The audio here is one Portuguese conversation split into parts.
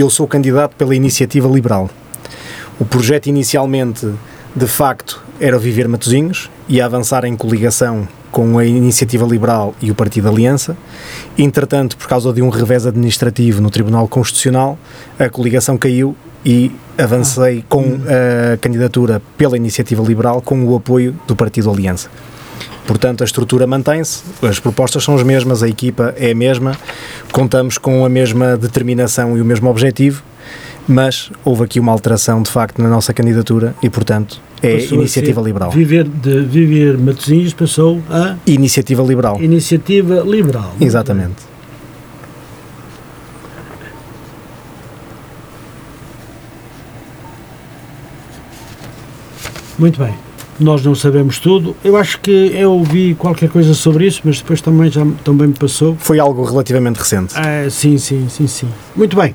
eu sou candidato pela Iniciativa Liberal. O projeto inicialmente, de facto, era Viver Matozinhos e avançar em coligação com a Iniciativa Liberal e o Partido Aliança. Entretanto, por causa de um revés administrativo no Tribunal Constitucional, a coligação caiu e avancei com a candidatura pela Iniciativa Liberal com o apoio do Partido Aliança. Portanto, a estrutura mantém-se, as propostas são as mesmas, a equipa é a mesma, contamos com a mesma determinação e o mesmo objetivo, mas houve aqui uma alteração de facto na nossa candidatura e, portanto, é Passou Iniciativa Liberal. Viver, de Viver Matosinhos passou a Iniciativa Liberal, Iniciativa Liberal. exatamente. Muito bem. Nós não sabemos tudo. Eu acho que eu ouvi qualquer coisa sobre isso, mas depois também já também me passou. Foi algo relativamente recente. Ah, sim, sim, sim, sim. Muito bem.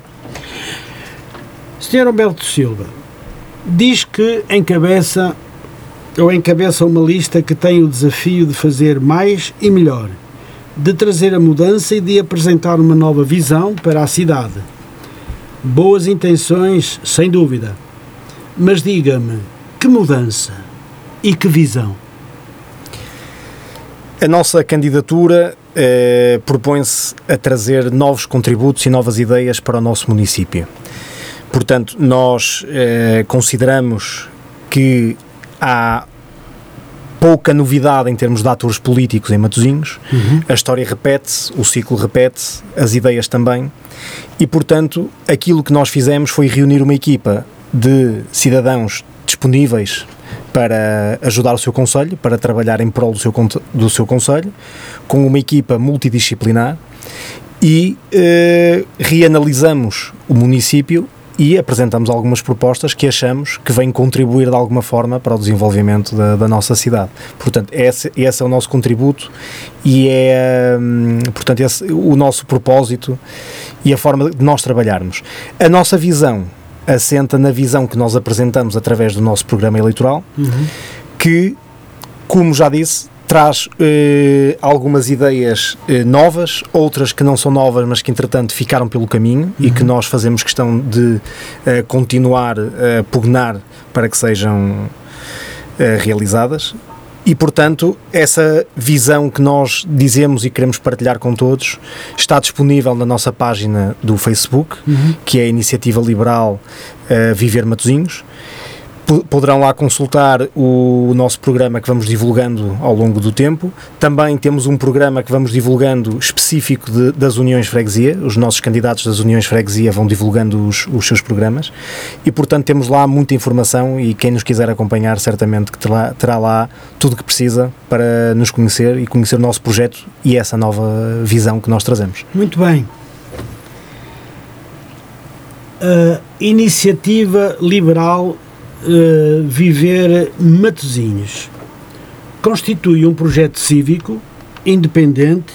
Sr. Humberto Silva diz que encabeça ou encabeça uma lista que tem o desafio de fazer mais e melhor, de trazer a mudança e de apresentar uma nova visão para a cidade. Boas intenções, sem dúvida. Mas diga-me, que mudança e que visão? A nossa candidatura eh, propõe-se a trazer novos contributos e novas ideias para o nosso município. Portanto, nós eh, consideramos que há pouca novidade em termos de atores políticos em Matosinhos. A história repete-se, o ciclo repete-se, as ideias também. E, portanto, aquilo que nós fizemos foi reunir uma equipa de cidadãos disponíveis para ajudar o seu conselho, para trabalhar em prol do seu, do seu conselho, com uma equipa multidisciplinar e eh, reanalisamos o município e apresentamos algumas propostas que achamos que vêm contribuir de alguma forma para o desenvolvimento da, da nossa cidade. Portanto, esse, esse é o nosso contributo e é, hum, portanto, esse, o nosso propósito e a forma de nós trabalharmos. A nossa visão assenta na visão que nós apresentamos através do nosso programa eleitoral, que, como já disse, traz eh, algumas ideias eh, novas, outras que não são novas, mas que entretanto ficaram pelo caminho e que nós fazemos questão de eh, continuar a pugnar para que sejam eh, realizadas. E, portanto, essa visão que nós dizemos e queremos partilhar com todos está disponível na nossa página do Facebook, que é a Iniciativa Liberal eh, Viver Matosinhos. Poderão lá consultar o nosso programa que vamos divulgando ao longo do tempo. Também temos um programa que vamos divulgando específico de- das uniões freguesia. Os nossos candidatos das uniões freguesia vão divulgando os, os seus programas. E, portanto, temos lá muita informação e quem nos quiser acompanhar, certamente que terá, terá lá tudo o que precisa para nos conhecer e conhecer o nosso projeto e essa nova visão que nós trazemos. Muito bem. A iniciativa liberal eh, Viver Matosinhos constitui um projeto cívico, independente,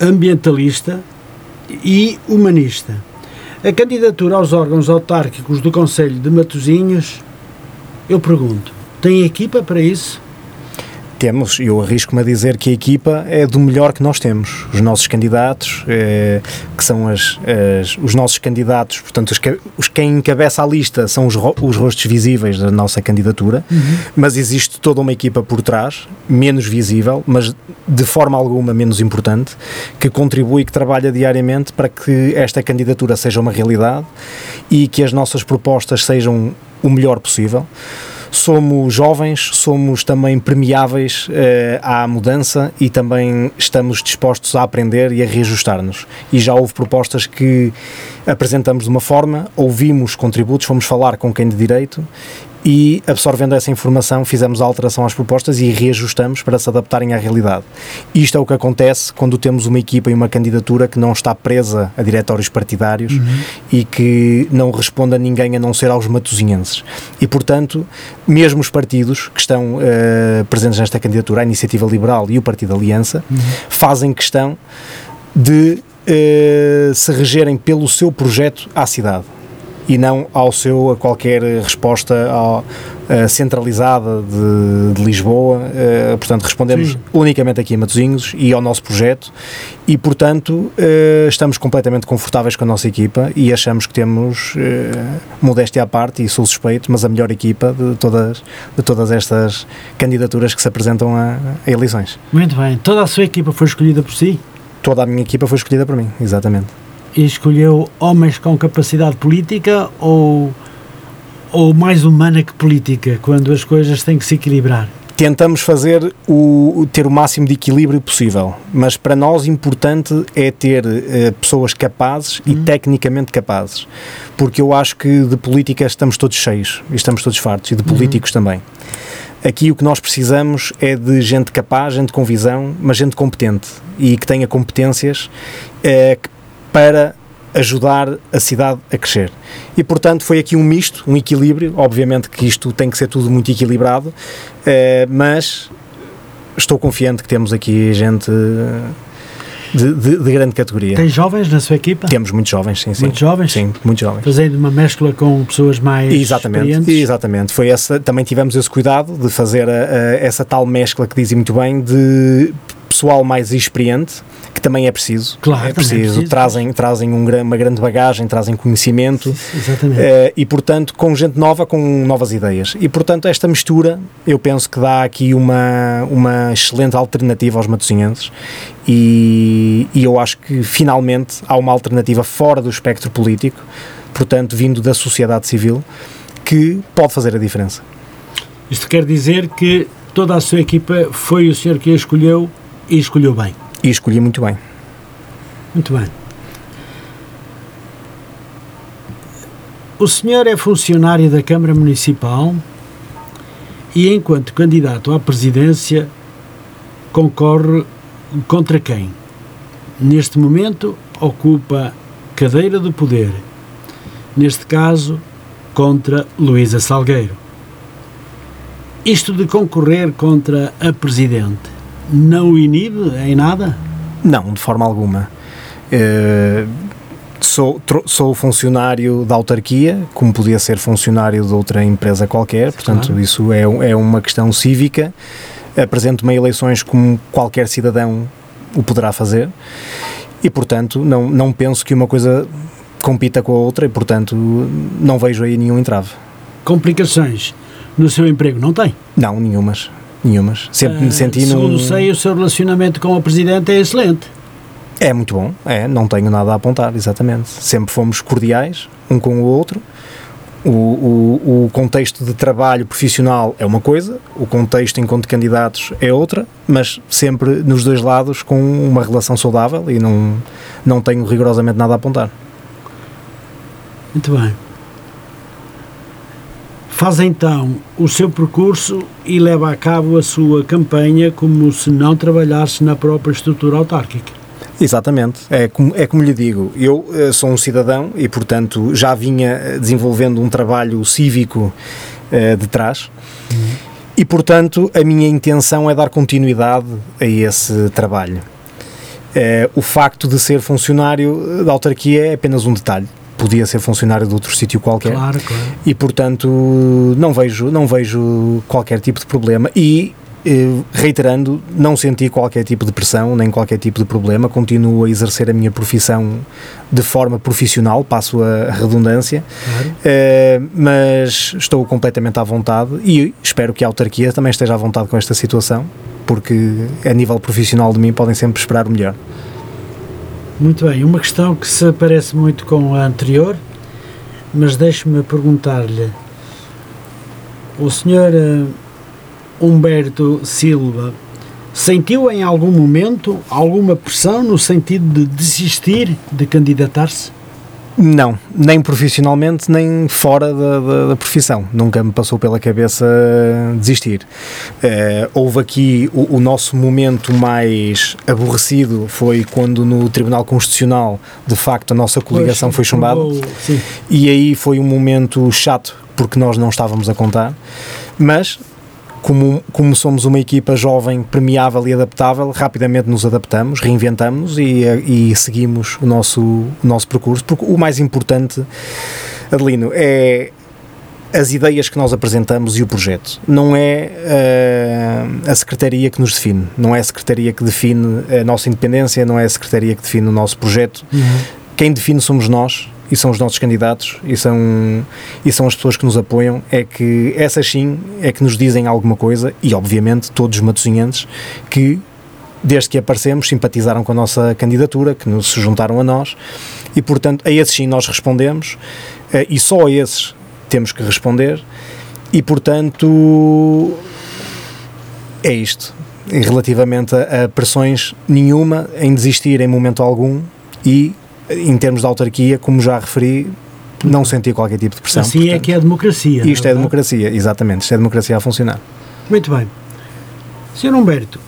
ambientalista e humanista. A candidatura aos órgãos autárquicos do Conselho de Matosinhos, eu pergunto, tem equipa para isso? Temos, eu arrisco-me a dizer que a equipa é do melhor que nós temos. Os nossos candidatos, eh, que são as, as- os nossos candidatos, portanto, os, que- os quem encabeça a lista são os, ro- os rostos visíveis da nossa candidatura, mas existe toda uma equipa por trás, menos visível, mas de forma alguma menos importante, que contribui e que trabalha diariamente para que esta candidatura seja uma realidade e que as nossas propostas sejam o melhor possível somos jovens, somos também permeáveis eh, à mudança e também estamos dispostos a aprender e a reajustar-nos. E já houve propostas que apresentamos de uma forma, ouvimos contributos, fomos falar com quem de direito e, absorvendo essa informação, fizemos a alteração às propostas e reajustamos para se adaptarem à realidade. Isto é o que acontece quando temos uma equipa e uma candidatura que não está presa a diretórios partidários e que não responde a ninguém a não ser aos matosinhenses. E, portanto, mesmo os partidos que estão eh, presentes nesta candidatura, a Iniciativa Liberal e o Partido Aliança, fazem questão de eh, se regerem pelo seu projeto à cidade. E não ao seu a qualquer resposta ao, uh, centralizada de, de Lisboa. Uh, portanto, respondemos Sim. unicamente aqui a Matosinhos e ao nosso projeto e, portanto, uh, estamos completamente confortáveis com a nossa equipa e achamos que temos, modéstia à parte, e sou suspeito, mas a melhor equipa de todas, de todas estas candidaturas que se apresentam a, a eleições. Muito bem. Toda a sua equipa foi escolhida por si? Toda a minha equipa foi escolhida por mim, exatamente. E escolheu homens com capacidade política ou ou mais humana que política, quando as coisas têm que se equilibrar? Tentamos fazer o, ter o máximo de equilíbrio possível, mas para nós importante é ter uh, pessoas capazes e uhum. tecnicamente capazes, porque eu acho que de política estamos todos cheios e estamos todos fartos, e de uhum. políticos também. Aqui o que nós precisamos é de gente capaz, gente com visão, mas gente competente e que tenha competências uh, para ajudar a cidade a crescer. E, portanto, foi aqui um misto, um equilíbrio. Obviamente que isto tem que ser tudo muito equilibrado, eh, mas estou confiante que temos aqui gente de, de, de, grande categoria. Tem jovens na sua equipa? Temos muitos jovens, sim, sim. Muitos jovens? Sim, muitos jovens. Fazendo uma mescla com pessoas mais exatamente, experientes? Exatamente. Foi essa, também tivemos esse cuidado de fazer a, a, essa tal mescla que dizem muito bem de pessoal mais experiente que também é preciso. Claro, é preciso. É preciso. Trazem, trazem um, uma grande bagagem, trazem conhecimento. Exatamente. Uh, e, portanto, com gente nova, com novas ideias. E, portanto, esta mistura, eu penso que dá aqui uma, uma excelente alternativa aos matosinhenses. E, e eu acho que, finalmente, há uma alternativa fora do espectro político, portanto, vindo da sociedade civil, que pode fazer a diferença. Isto quer dizer que toda a sua equipa foi o senhor que a escolheu e escolheu bem. E escolhi muito bem. Muito bem. O senhor é funcionário da Câmara Municipal e, enquanto candidato à presidência, concorre contra quem? Neste momento, ocupa cadeira do poder. Neste caso, contra Luísa Salgueiro. Isto de concorrer contra a Presidente não o inibe em nada? Não, de forma alguma. Uh, sou, sou funcionário da autarquia, como podia ser funcionário de outra empresa qualquer, portanto, claro. isso é, é uma questão cívica. Apresento-me a eleições como qualquer cidadão o poderá fazer e, portanto, não, não penso que uma coisa compita com a outra e, portanto, não vejo aí nenhum entrave. Complicações no seu emprego não tem? Não, nenhumas nenhumas. Sempre me senti uh, Segundo sei, o seu relacionamento com o Presidente é excelente. É muito bom, é, não tenho nada a apontar, exatamente. Sempre fomos cordiais, um com o outro. O, o, o, contexto de trabalho profissional é uma coisa, o contexto enquanto candidatos é outra, mas sempre nos dois lados com uma relação saudável e não, não tenho rigorosamente nada a apontar. Muito bem faz então o seu percurso e leva a cabo a sua campanha como se não trabalhasse na própria estrutura autárquica. Exatamente, é como, é como lhe digo, eu eh, sou um cidadão e, portanto, já vinha eh, desenvolvendo um trabalho cívico uh, de trás uhum. e, portanto, a minha intenção é dar continuidade a esse trabalho. Uh, o facto de ser funcionário da autarquia é apenas um detalhe podia ser funcionário de outro sítio qualquer. Claro, claro. E portanto não vejo, não vejo qualquer tipo de problema e eh, reiterando, não senti qualquer tipo de pressão, nem qualquer tipo de problema, continuo a exercer a minha profissão de forma profissional, passo a, redundância, claro. Eh, mas estou completamente à vontade e espero que a autarquia também esteja à vontade com esta situação, porque a nível profissional de mim podem sempre esperar o melhor. Muito bem, uma questão que se parece muito com a anterior, mas deixe-me perguntar-lhe. O senhor uh, Humberto Silva sentiu em algum momento alguma pressão no sentido de desistir de candidatar-se? Não, nem profissionalmente, nem fora da, da, da, profissão. Nunca me passou pela cabeça desistir. Uh, houve aqui o, o, nosso momento mais aborrecido foi quando no Tribunal Constitucional, de facto, a nossa coligação pois, foi chumbada. E aí foi um momento chato, porque nós não estávamos a contar. Mas como, como somos uma equipa jovem, premiável e adaptável, rapidamente nos adaptamos, reinventamos e, e seguimos o nosso, o nosso percurso, porque o mais importante Adelino, é as ideias que nós apresentamos e o projeto. Não é uh, a secretaria que nos define, não é a secretaria que define a nossa independência, não é a secretaria que define o nosso projeto. Uhum. Quem define somos nós e são os nossos candidatos e são, e são as pessoas que nos apoiam. É que essas sim é que nos dizem alguma coisa e, obviamente, todos os matosinhenses que desde que aparecemos, simpatizaram com a nossa candidatura, que nos juntaram a nós, e portanto a esses sim nós respondemos, eh, e só a esses temos que responder, e portanto é isto. E relativamente a, a pressões nenhuma em desistir em momento algum e em termos de autarquia, como já referi, não senti qualquer tipo de pressão. Assim portanto, é que é a democracia. Isto é, é democracia, exatamente. Isto é democracia a funcionar. Muito bem. Sr. Humberto,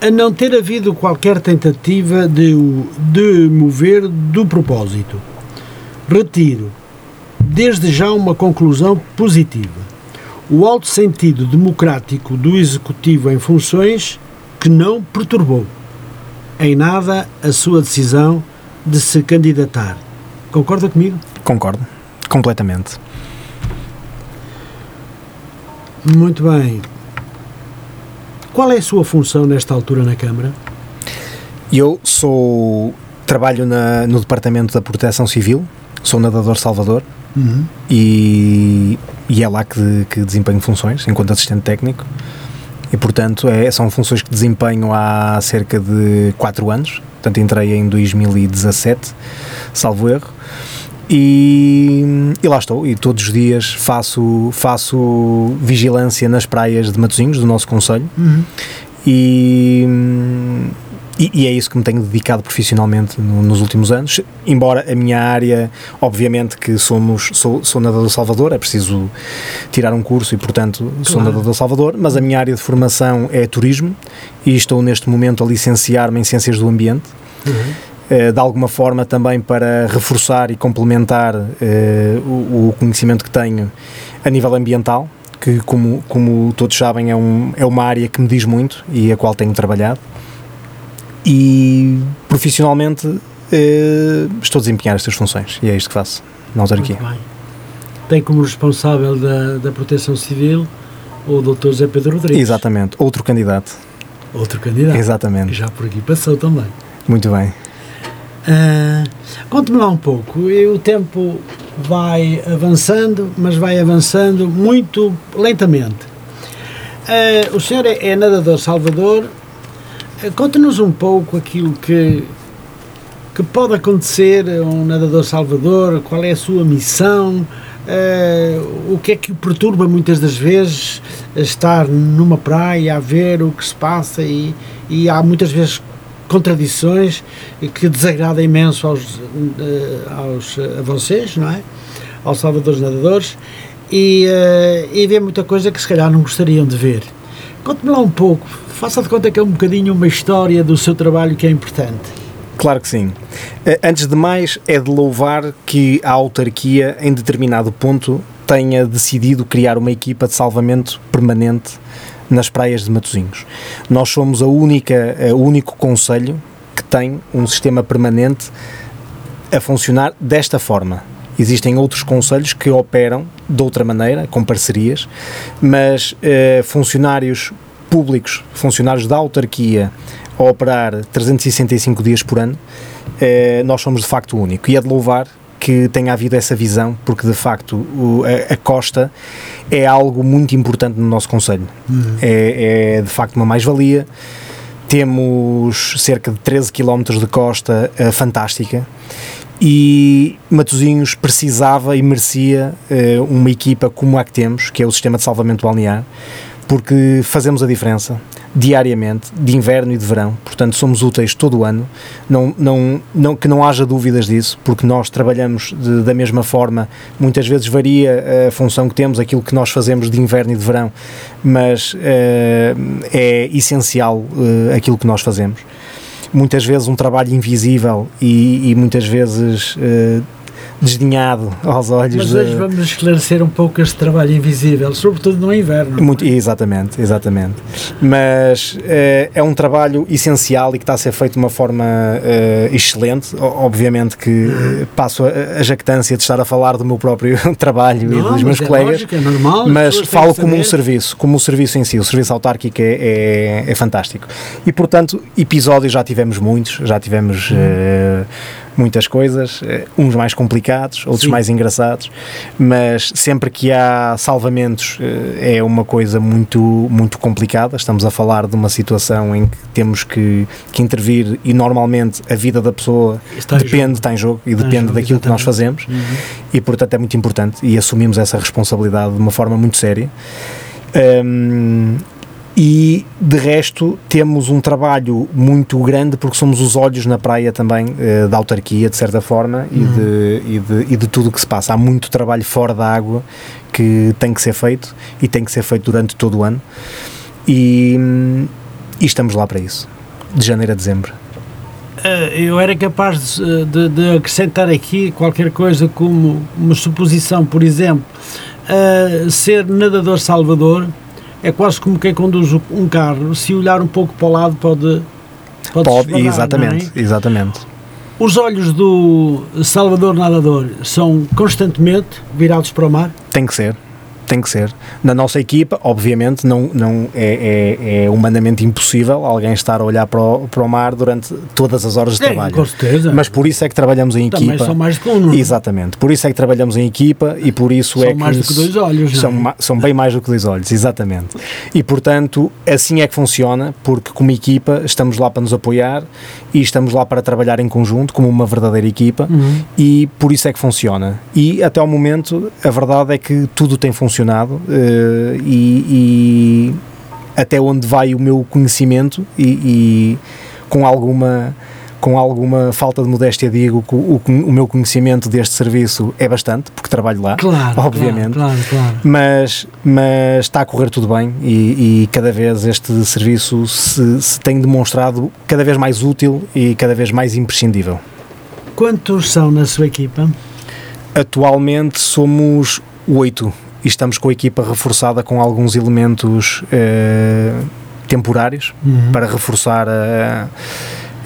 a não ter havido qualquer tentativa de o de mover do propósito. Retiro, desde já, uma conclusão positiva. O alto sentido democrático do Executivo em funções que não perturbou em nada a sua decisão de se candidatar. Concorda comigo? Concordo, completamente. Muito bem. Qual é a sua função nesta altura na Câmara? Eu sou trabalho na, no Departamento da Proteção Civil, sou nadador Salvador uhum. e, e, é lá que, que, desempenho funções enquanto assistente técnico e portanto é, são funções que desempenho há cerca de 4 anos, portanto entrei em 2017, salvo erro. E, e, lá estou, e todos os dias faço, faço vigilância nas praias de Matosinhos, do nosso Conselho, uhum. e, e, e, é isso que me tenho dedicado profissionalmente no, nos últimos anos. Embora a minha área, obviamente, que somos, sou, sou nadador Salvador, é preciso tirar um curso e, portanto, claro. sou nadador Salvador, mas a minha área de formação é turismo e estou neste momento a licenciar-me em Ciências do Ambiente. Uhum eh, de alguma forma também para reforçar e complementar eh, o, o, conhecimento que tenho a nível ambiental, que como, como todos sabem é, um, é uma área que me diz muito e a qual tenho trabalhado. E profissionalmente eh, estou a desempenhar estas funções e é isto que faço na autarquia. Tem como responsável da, da Proteção Civil o Dr. José Pedro Rodrigues. Exatamente, outro candidato. Outro candidato. Exatamente. Que já por aqui passou também. Muito bem. Uh, Conte-me lá um pouco. O tempo vai avançando, mas vai avançando muito lentamente. Uh, o senhor é, é nadador Salvador. Uh, Conte-nos um pouco aquilo que, que pode acontecer a um nadador Salvador, qual é a sua missão, uh, o que é que o perturba muitas das vezes estar numa praia a ver o que se passa e, e há muitas vezes contradições que desagrada imenso aos, eh, aos, a vocês, não é? Aos salvadores nadadores e, uh, e vê muita coisa que se calhar não gostariam de ver. Conte-me lá um pouco, faça de conta que é um bocadinho uma história do seu trabalho que é importante. Claro que sim. Eh, antes de mais, é de louvar que a autarquia, em determinado ponto, tenha decidido criar uma equipa de salvamento permanente nas praias de Matosinhos. Nós somos a única, o único conselho que tem um sistema permanente a funcionar desta forma. Existem outros conselhos que operam de outra maneira, com parcerias, mas eh, funcionários públicos, funcionários da autarquia, a operar 365 dias por ano, eh, nós somos de facto o único. E é de louvar que tenha havido essa visão, porque de facto o, a, a, costa é algo muito importante no nosso Conselho. Uhum. É, é, de facto uma mais-valia. Temos cerca de 13 km de costa uh, fantástica e Matosinhos precisava e merecia uh, uma equipa como a que temos, que é o Sistema de Salvamento Balnear, porque fazemos a diferença diariamente, de inverno e de verão, portanto somos úteis todo o ano, não, não, não, que não haja dúvidas disso, porque nós trabalhamos de, da mesma forma, muitas vezes varia a função que temos, aquilo que nós fazemos de inverno e de verão, mas uh, é essencial uh, aquilo que nós fazemos. Muitas vezes um trabalho invisível e, e muitas vezes uh, desdenhado aos olhos. Mas de- hoje vamos esclarecer um pouco este trabalho invisível, sobretudo no inverno. Muito, exatamente, exatamente. Mas eh, é um trabalho essencial e que está a ser feito de uma forma eh, excelente. Obviamente que eh, passo a, a jactância de estar a falar do meu próprio trabalho e Não, dos meus é colegas. lógico, é normal. as mas falo como um serviço, como um serviço em si. O serviço autárquico é, é, é fantástico. E, portanto, episódios já tivemos muitos, já tivemos eh, muitas coisas, eh, uns mais complicados, outros Sim. mais engraçados, mas sempre que há salvamentos eh, é uma coisa muito, muito complicada. Estamos a falar de uma situação em que temos que, que intervir e normalmente a vida da pessoa Está depende, está em jogo e Está depende jogo, daquilo que nós exatamente. fazemos Uhum. e portanto é muito importante e assumimos essa responsabilidade de uma forma muito séria. Hum, e de resto temos um trabalho muito grande porque somos os olhos na praia também eh, da autarquia de certa forma e, de, e, de, e de tudo o que se passa. Há muito trabalho fora da água que tem que ser feito e tem que ser feito durante todo o ano e, e estamos lá para isso, de janeiro a dezembro. Eh, Eu era capaz de, de- de acrescentar aqui qualquer coisa como uma suposição, por exemplo, eh, ser nadador salvador é quase como quem conduz um carro, se olhar um pouco para o lado pode pode, Pode, exatamente, é? exatamente. Os olhos do salvador nadador são constantemente virados para o mar. Tem que ser. Tem que ser. Na nossa equipa, obviamente, não, não é, é, é humanamente impossível alguém estar a olhar para o, para o mar durante todas as horas de É, trabalho. com certeza. Mas por isso é que trabalhamos em também equipa. são mais do que um? Exatamente. Por isso é que trabalhamos em equipa e por isso São é que. mais do que dois olhos, São, é? ma- são bem mais do que dois olhos, exatamente. E portanto, assim é que funciona, porque como equipa estamos lá para nos apoiar e estamos lá para trabalhar em conjunto, como uma verdadeira equipa, Uhum. e por isso é que funciona. E até ao momento, a verdade é que tudo tem funcionado eh, e, e até onde vai o meu conhecimento e, e com alguma com alguma falta de modéstia digo que o, o meu conhecimento deste serviço é bastante, porque trabalho lá, Claro, obviamente. Claro, claro, claro. Mas, mas está a correr tudo bem e, e cada vez este serviço se, se tem demonstrado cada vez mais útil e cada vez mais imprescindível. Quantos são na sua equipa? Atualmente somos oito e estamos com a equipa reforçada com alguns elementos eh, temporários Uhum. para reforçar a,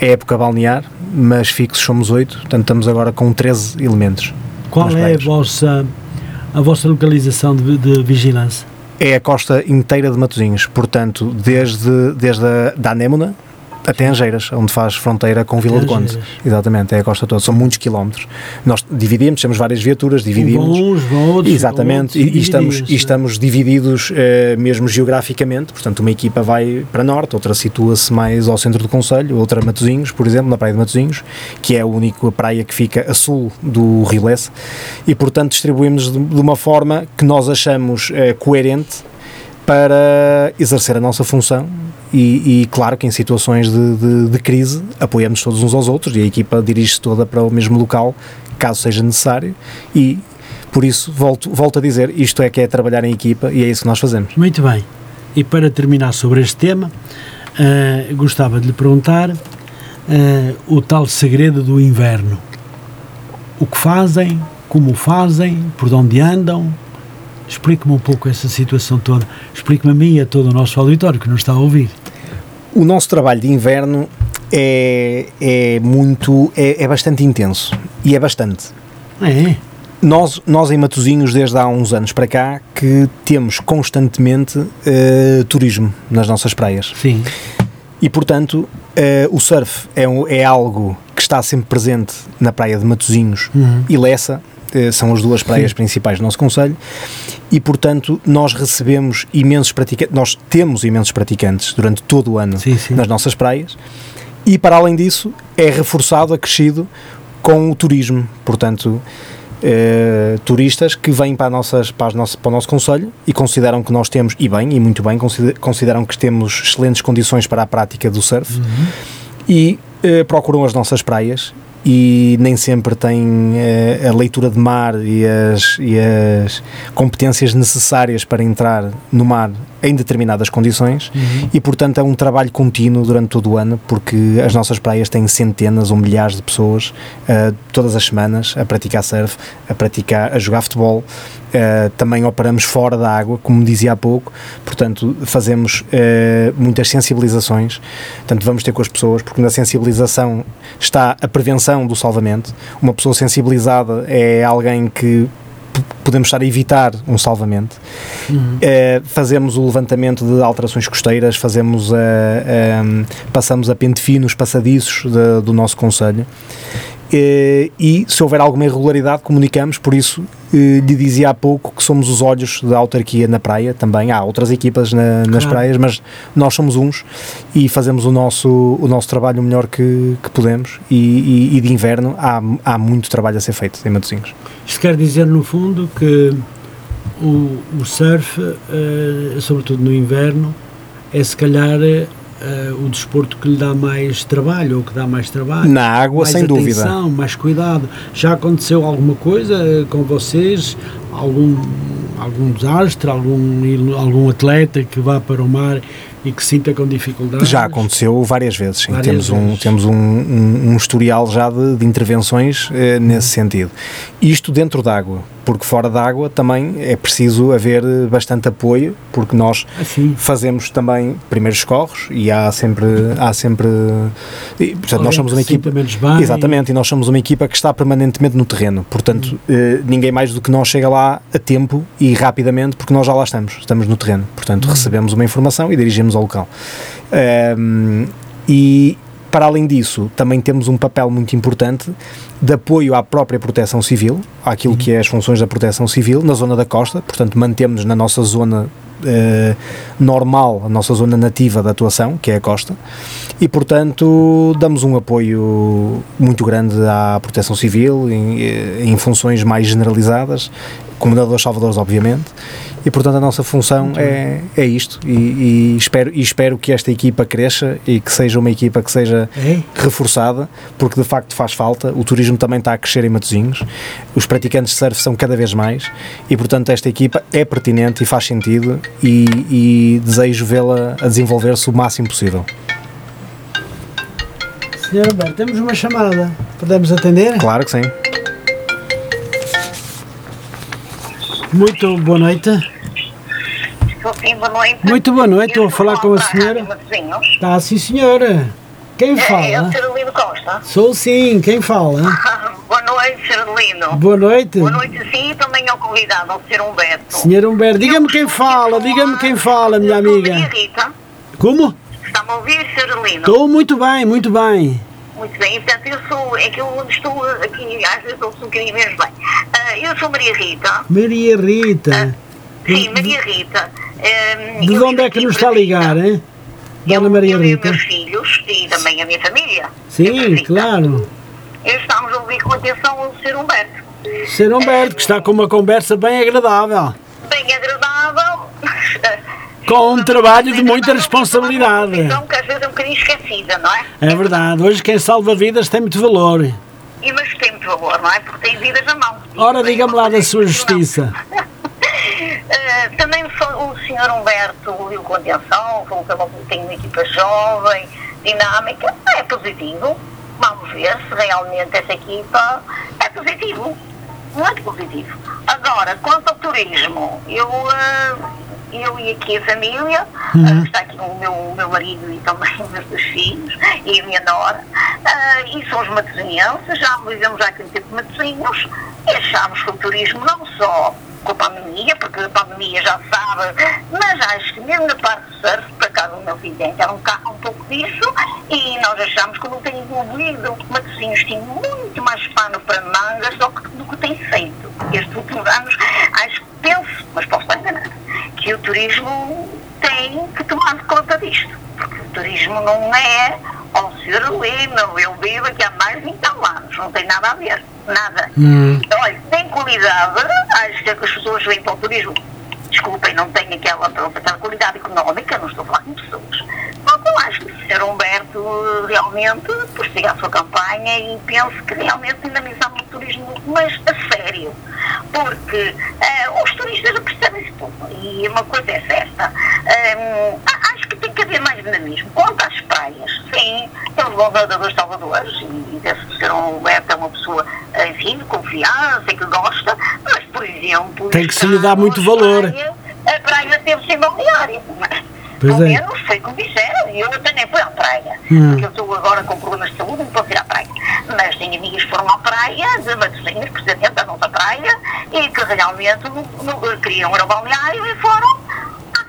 a época balnear, mas fixos somos oito, portanto estamos agora com 13 elementos. Qual é a vossa, a vossa localização de, de vigilância? É a costa inteira de Matosinhos, portanto, desde, desde a da Anémona até Angeiras, onde faz fronteira com Vila Até do Conde. Exatamente, é a costa toda, são muitos quilómetros. Nós dividimos, temos várias viaturas, dividimos. Vão outros. Exatamente, outros, e, e estamos, divididos, e estamos divididos eh, mesmo geograficamente, portanto uma equipa vai para norte, outra situa-se mais ao centro do Conselho, outra a Matosinhos, por exemplo, na praia de Matosinhos, que é a única praia que fica a sul do Rio Lesse, e portanto distribuímos de, de uma forma que nós achamos eh, coerente para exercer a nossa função e, e, claro que em situações de, de- de crise apoiamos todos uns aos outros e a equipa dirige-se toda para o mesmo local caso seja necessário e por isso volto, volto a dizer, isto é que é trabalhar em equipa e é isso que nós fazemos. Muito bem. E para terminar sobre este tema, eh, gostava de lhe perguntar eh, o tal segredo do inverno. O que fazem, como fazem, por onde andam. Explique-me um pouco essa situação toda. Explique-me a mim e a todo o nosso auditório que nos está a ouvir. O nosso trabalho de inverno é, é muito, é, é bastante intenso e é bastante. É, Nós, nós em Matosinhos, desde há uns anos para cá, que temos constantemente eh, turismo nas nossas praias. sim. E, portanto, eh, o surf é, um- é algo que está sempre presente na praia de Matosinhos Uhum. e Lessa, são as duas praias principais do nosso Conselho, e, portanto, nós recebemos imensos praticantes, nós temos imensos praticantes durante todo o ano Sim, sim. nas nossas praias, e, para além disso, é reforçado, acrescido com o turismo, portanto... eh, turistas que vêm para, nossas, para, as nossas, para o nosso Conselho e consideram que nós temos, e bem, e muito bem, consider- consideram que temos excelentes condições para a prática do surf Uhum. e eh, procuram as nossas praias e nem sempre tem eh, a leitura de mar e as, e as competências necessárias para entrar no mar em determinadas condições Uhum. e portanto é um trabalho contínuo durante todo o ano porque as nossas praias têm centenas ou milhares de pessoas eh, todas as semanas a praticar surf, a praticar, a jogar futebol eh, também operamos fora da água, como dizia há pouco, portanto fazemos eh, muitas sensibilizações, portanto vamos ter com as pessoas, porque na sensibilização está a prevenção do salvamento. Uma pessoa sensibilizada é alguém que podemos estar a evitar um salvamento. Eh, fazemos o levantamento de alterações costeiras, fazemos a, a- passamos a pente fino os passadiços da- do nosso conselho. Eh, e se houver alguma irregularidade comunicamos, por isso eh, lhe dizia há pouco que somos os olhos da autarquia na praia também, há outras equipas na- nas Claro. praias, mas nós somos uns e fazemos o nosso, o nosso trabalho o melhor que, que podemos e, e- e de inverno há, há muito trabalho a ser feito em Matosinhos. Isto quer dizer, no fundo, que o, o surf, eh, sobretudo no inverno, é se calhar eh, o desporto que lhe dá mais trabalho, ou que dá mais trabalho. Na água, mais sem dúvida. atenção, mais cuidado. Já aconteceu alguma coisa eh, com vocês? Algum, algum desastre? Algum, algum atleta que vá para o mar e que sinta com dificuldades? Já aconteceu várias vezes. Várias temos um, vezes. temos um, um, um historial já de, de intervenções eh, nesse sentido. Isto dentro d'água, porque fora d'água também é preciso haver eh, bastante apoio, porque nós Assim, fazemos também primeiros socorros e há sempre há sempre e, portanto, nós somos uma equipa bem. exatamente e nós somos uma equipa que está permanentemente no terreno portanto eh, ninguém mais do que nós chega lá a tempo e rapidamente porque nós já lá estamos estamos no terreno portanto recebemos uma informação e dirigimos ao local. Ehm, e para além disso, também temos um papel muito importante de apoio à própria proteção civil, àquilo que é as funções da proteção civil na zona da costa, portanto mantemos na nossa zona eh, normal, a nossa zona nativa de atuação, que é a costa, e portanto damos um apoio muito grande à proteção civil em, eh, em funções mais generalizadas, comendadores salvadores obviamente, e portanto a nossa função é, é isto e, e espero, e espero que esta equipa cresça e que seja uma equipa que seja é? reforçada, porque de facto faz falta. O turismo também está a crescer em Matosinhos, os praticantes de surf são cada vez mais e, portanto, esta equipa é pertinente e faz sentido e, e desejo vê-la a desenvolver-se o máximo possível. Senhor Alberto, temos uma chamada. Podemos atender? Claro que sim. Muito boa noite. Estou sim, boa noite. Muito boa noite, estou a falar com a senhora. Está sim, senhora. Quem É, é o fala? Carolino Costa. Sou sim, quem fala? boa noite, Carolino. Boa noite. Boa noite, sim, e também ao convidado, ao Sr. Humberto. Senhor Humberto, diga-me quem fala, diga-me quem fala, minha amiga. Como? Está-me a ouvir, Carolino? Estou muito bem, muito bem. Muito bem, e, portanto, eu sou, é que eu estou aqui, às vezes ouço um bocadinho menos bem. Ah, eu sou Maria Rita. Maria Rita. Sim, Maria Rita. Ah, De eu onde é que nos está a ligar, hein? Dona eu, Maria eu Rita. meus filhos e também a minha família. Eu Sim, claro. Eu estamos a ouvir com atenção o Sr. Humberto. Senhor Humberto, que está com uma conversa bem agradável. Bem agradável. Com um trabalho de muita responsabilidade. Então, que às vezes é um bocadinho esquecida, não é? É verdade, hoje quem salva vidas tem muito valor. E mas tem muito valor, não é? Porque tem vidas na mão. Ora, diga-me lá da sua justiça. Eh, também o Sr. Humberto ouviu com atenção, falou que tem uma equipa jovem, dinâmica, é positivo. Vamos ver se realmente essa equipa é positivo. Muito positivo. Agora, quanto ao turismo, eu, eh, eu e aqui a família, eh, está aqui o meu, o meu marido e também os meus dois filhos e a minha nora, eh, e são os matosinhenses, já vivemos há aqui um tempo de matosinhos, e achamos que o turismo não só com a pandemia, porque a pandemia já sabe, mas acho que mesmo na parte do surf, por acaso o meu filho tem era um, ca- um pouco disso, e nós achamos que não tem envolvido, Matosinhos tem muito mais pano para mangas do que, do que tem feito. Estes últimos anos, acho que penso, mas posso estar enganada, que o turismo tem que tomar conta disto, porque o turismo não é ao ser Lino, eu vivo aqui há mais de 20 anos, não tem nada a ver, nada. Hum. Olha, tem qualidade, acho que as pessoas vêm para o turismo, desculpem, não tem aquela, aquela qualidade económica, não estou a falar com pessoas. Uma eu acho que o Sr. Humberto realmente prossiga a sua campanha e penso que realmente dinamizamos o turismo, mas a sério. Porque uh, os turistas percebem-se pouco e uma coisa é certa. Um, acho que tem que haver mais dinamismo. Quanto às praias, sim, temos bons nadadores salvadores e, deve ser um Humberto é uma pessoa, enfim, de confiança e que gosta, mas, por exemplo... Tem que se lhe dar muito valor. Praia, a praia teve sem balneário. Pois Pelo é. menos foi como disseram, e eu até nem fui à praia, Hum. porque eu estou agora com problemas de saúde, não posso ir à praia. Mas tenho amigas que foram à praia, de Matosinhos, precisamente da nossa praia, e que realmente não, não, queriam ir ao balneário e foram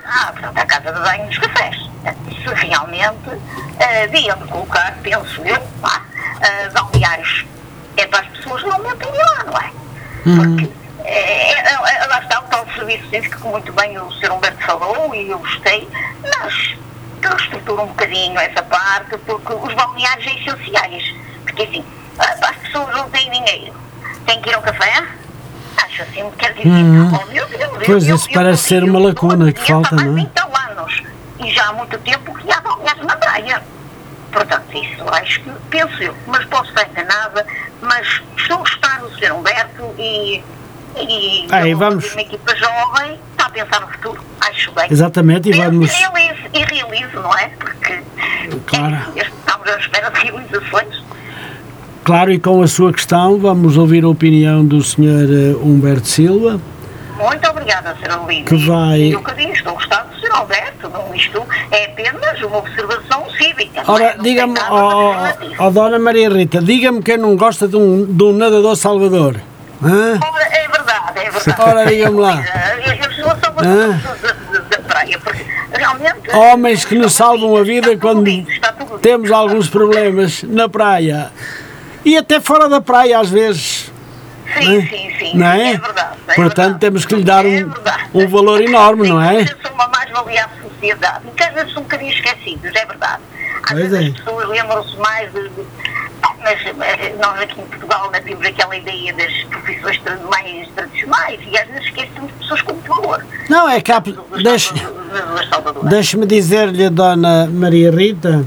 à, portanto, à casa de banho dos cafés. Se realmente uh, deviam de colocar, penso eu, lá, uh, balneários é para as pessoas realmente irem lá, não é? Porque é, é, é, lá está o tal serviço que muito bem o Sr. Humberto falou e eu gostei, mas que reestrutura um bocadinho essa parte, porque os balneários são essenciais. Porque assim, ah, as pessoas não têm dinheiro, têm que ir ao café? Acho assim, quer dizer, Uhum. oh meu Deus, eu- Pois, eu- isso eu parece ser consigo, uma eu lacuna que falta, não é? de 20 anos e já há muito tempo que há balneários na praia. Portanto, isso acho que penso eu, mas posso estar enganada, mas estou a gostar do Sr. Humberto e, e Ah, e ele, vamos- uma equipa jovem, está a pensar no futuro, acho bem. Exatamente, e vamos. E realizo, e realizo, não é? Porque Claro. é, estamos à espera de realizações. Claro, e com a sua questão, vamos ouvir a opinião do Sr. Humberto Silva. Muito obrigada, Sra. Lídia. Que vai- eu que digo, estou a gostar do Sr. Alberto. Não, isto é apenas uma observação cívica. é? Ora, Não diga-me, ó, Dona Maria Rita, diga-me quem não gosta de um, de um nadador salvador. Hã? Ora, é verdade, é verdade. Ora, diga-me lá. Eu, eu sou a salvador da, praia, porque realmente... Homens que nos salvam a vida quando temos alguns problemas na praia. E até fora da praia, às vezes. Sim, sim, sim. Não é? É verdade. é Portanto, verdade. temos que lhe dar É um- um valor enorme, não é? Que ser uma mais-valia à sociedade. E às vezes são um bocadinho esquecidos, é verdade. Às Pois vezes é. as pessoas lembram-se mais de. de- Ah, mas eh, nós aqui em Portugal né, temos aquela ideia das profissões mais tradicionais e às vezes esquecemos de pessoas com valor. Não, é salvadores. Deixe-me dizer-lhe, Dona Maria Rita,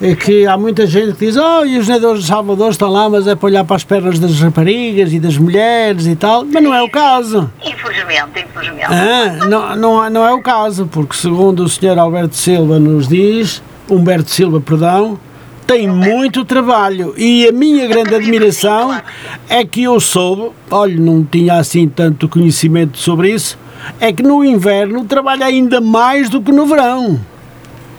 é que há muita gente que diz: Oh, e os nadadores de Salvador estão lá, mas é para olhar para as pernas das raparigas e das mulheres e tal. Mas não é o caso. Infelizmente, infelizmente. Ah, não, não, é- não é o caso, porque segundo o Sr. Alberto Silva nos diz, Humberto Silva, perdão, tem muito trabalho e a minha grande admiração é que eu soube, olha, não tinha assim tanto conhecimento sobre isso, é que no inverno trabalha ainda mais do que no verão.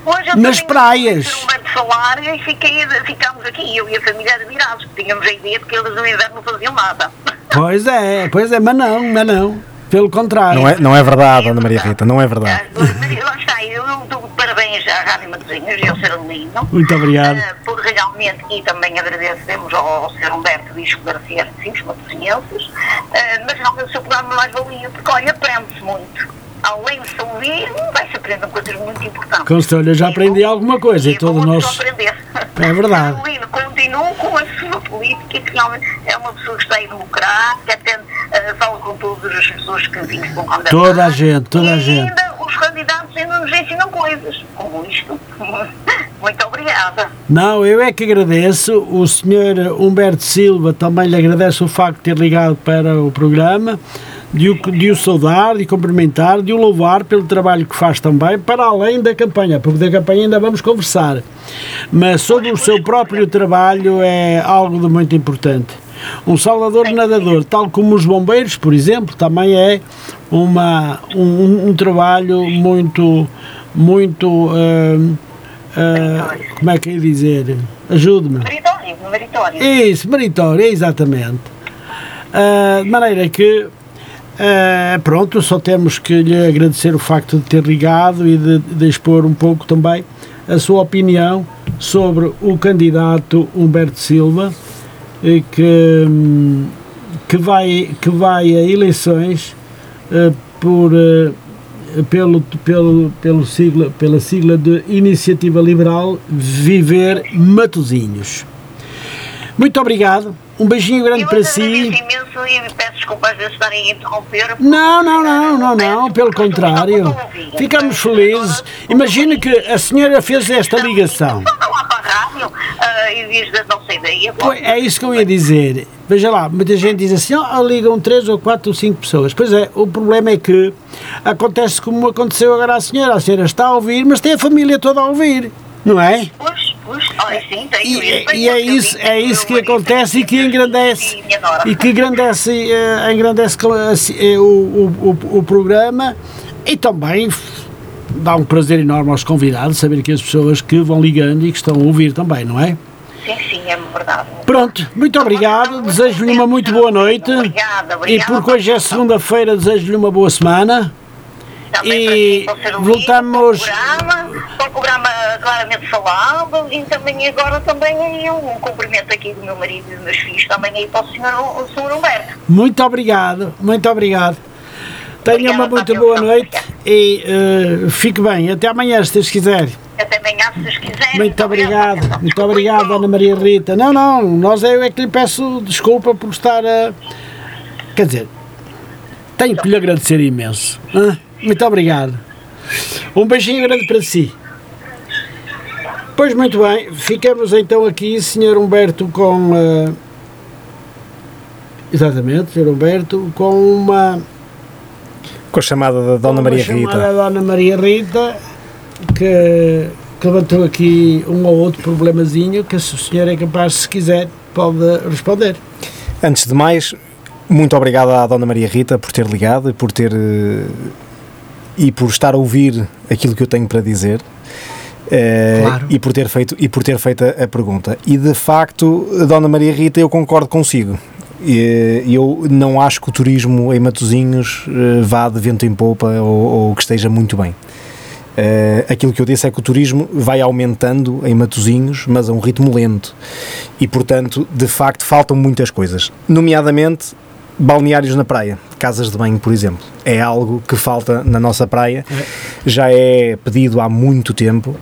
Hoje eu Nas praias. Humberto falar e fiquei, ficámos aqui, eu e a família admirados, porque tínhamos a ideia de que eles no inverno não faziam nada. Pois é, pois é, mas não, mas não. Pelo contrário. Não é, não é verdade, Ana Maria Rita, não é verdade. Mas Lá está, eu dou parabéns à Rádio Matosinhos e ao Sr. Lino. Muito obrigado. ah, por realmente, e também agradecemos ao, Sr. Humberto de esclarecer sim, os matosinhenses, ah, mas realmente o seu programa mais valia, porque olha, aprende-se muito. Além de ouvir, vai-se aprendendo coisas muito importantes. Certeza, eu já aprendi bom- alguma coisa, e todo nosso- aprender. É verdade. Sr. Lino, continua com a sua política, que realmente é uma pessoa que está aí democrática, até ah, fala com todas as pessoas que vêm com candidatos. Toda a gente, toda E a gente. ainda os candidatos ainda nos ensinam coisas, como isto. Muito obrigada. Não, eu é que agradeço. O senhor Humberto Silva também lhe agradece o facto de ter ligado para o programa, de o, de o saudar, de o cumprimentar, de o louvar pelo trabalho que faz também, para além da campanha, porque da campanha ainda vamos conversar. Mas sobre o seu próprio trabalho é algo de muito importante. Um salvador nadador, tal como os bombeiros, por exemplo, também é uma, um, um trabalho muito, muito. hum, ah, como é que ia dizer? Ajude-me. Meritório, meritório. Isso, meritório, exatamente. Ah, de maneira que, ah, pronto, só temos que lhe agradecer o facto de ter ligado e de, de expor um pouco também a sua opinião sobre o candidato Humberto Silva, eh, que, hum, que, vai, que vai a eleições eh, por, eh, pelo, pelo, pelo sigla, pela sigla de Iniciativa Liberal Viver Matozinhos. Muito obrigado, um beijinho grande para si. imenso e peço desculpa às vezes estarem a interromper. Não, não, não, não, não, pelo contrário. Ficamos felizes. Imagine que a senhora fez esta ligação. E diz da nossa ideia. Pois, É isso que eu ia dizer. Veja lá, muita gente diz assim, oh, ligam três ou quatro ou cinco pessoas. Pois é, o problema é que acontece como aconteceu agora à senhora. A senhora está a ouvir, mas tem a família toda a ouvir, não é? Pois, sim, tenho E, isso. e é isso, é isso que acontece e que engrandece e que engrandece, eh, engrandece eh, o, o, o, o programa e também dá um prazer enorme aos convidados saber que as pessoas que vão ligando e que estão a ouvir também, não é? Sim, sim, é verdade. Pronto, muito obrigado, desejo-lhe uma muito boa noite Obrigada, e obrigada. porque hoje é segunda-feira desejo-lhe uma boa semana Também e para voltamos- programa, para o programa claramente falado e também agora também aí um cumprimento aqui do meu marido e dos meus filhos também aí para o senhor, o senhor Humberto. muito obrigado, muito obrigado tenha uma Obrigada muito boa noite e eh, fique bem, até amanhã se Deus quiser Até amanhã, se vocês quiserem. Muito obrigado, pela atenção. muito obrigado. Ana Maria Rita. Não, não, nós é, eu é que lhe peço desculpa por estar a. Quer dizer, tenho que lhe agradecer imenso. hã? Muito obrigado. Um beijinho grande para si. Pois muito bem, ficamos então aqui, Sr. Humberto, com. eh, Exatamente, Sr. Humberto, com uma. Com a chamada da Dona com Maria uma chamada Rita. Dona Maria Rita, que, que levantou aqui um ou outro problemazinho que se o senhor é capaz, se quiser, pode responder. Antes de mais, muito obrigado à Dona Maria Rita por ter ligado e por ter eh, e por estar a ouvir aquilo que eu tenho para dizer. eh, Claro. e por ter feito e por ter feito a, a pergunta e de facto Dona Maria Rita eu concordo consigo E, eu não acho que o turismo em Matosinhos eh, vá de vento em popa ou, ou que esteja muito bem Eh, aquilo que eu disse é que o turismo vai aumentando em Matosinhos, mas a um ritmo lento. E, portanto, de facto, faltam muitas coisas. Nomeadamente, balneários na praia, casas de banho, por exemplo. É algo que falta na nossa praia. Já é pedido há muito tempo.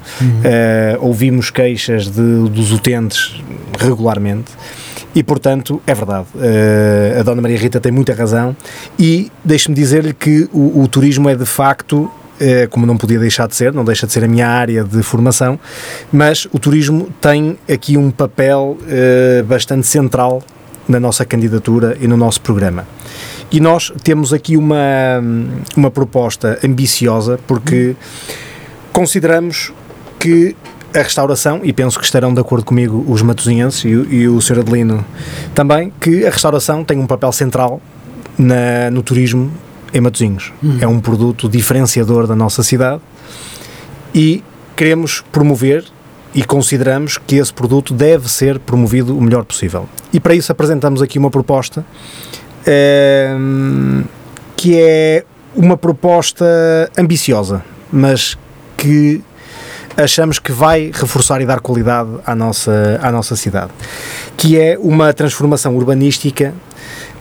Eh, ouvimos queixas de, dos utentes regularmente. E, portanto, é verdade. Eh, a Dona Maria Rita tem muita razão. E deixe-me dizer-lhe que o, o turismo é, de facto, eh, como não podia deixar de ser, não deixa de ser a minha área de formação, mas o turismo tem aqui um papel eh, bastante central na nossa candidatura e no nosso programa. E nós temos aqui uma, uma proposta ambiciosa, porque consideramos que a restauração, e penso que estarão de acordo comigo os matosinhenses e, o- e o Sr. Adelino também, que a restauração tem um papel central na, no turismo em Matosinhos. É um produto diferenciador da nossa cidade e queremos promover e consideramos que esse produto deve ser promovido o melhor possível. E para isso apresentamos aqui uma proposta ehm, que é uma proposta ambiciosa, mas que achamos que vai reforçar e dar qualidade à nossa, à nossa cidade, que é uma transformação urbanística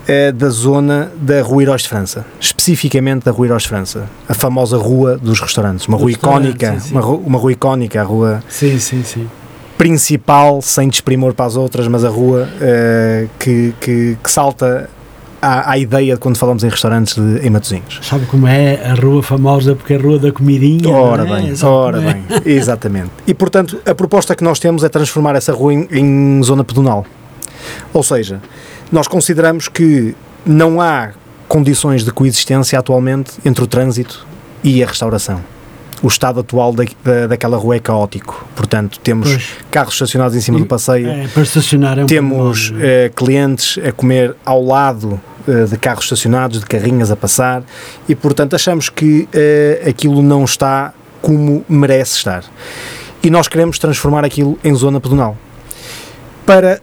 eh, da zona da Rua Heróis de França, especificamente da Rua Heróis de França, a famosa Rua dos Restaurantes, uma rua icónica, sim, sim. Uma, ru- uma rua icónica, a rua Sim, sim, sim. principal, sem desprimor para as outras, mas a rua eh, que, que, que salta à, à ideia de quando falamos em restaurantes de, em Matosinhos. Sabe como é a rua famosa porque é a rua da comidinha? Ora é? bem, Sabe ora como é? bem, exatamente. E portanto, a proposta que nós temos é transformar essa rua em, em zona pedonal. Ou seja, nós consideramos que não há condições de coexistência atualmente entre o trânsito e a restauração. O estado atual da, da- daquela rua é caótico. Portanto, temos Pois. carros estacionados em cima do passeio, É, para estacionar é um temos não é? eh, clientes a comer ao lado eh, de carros estacionados, de carrinhas a passar e, portanto, achamos que eh, aquilo não está como merece estar. E nós queremos transformar aquilo em zona pedonal para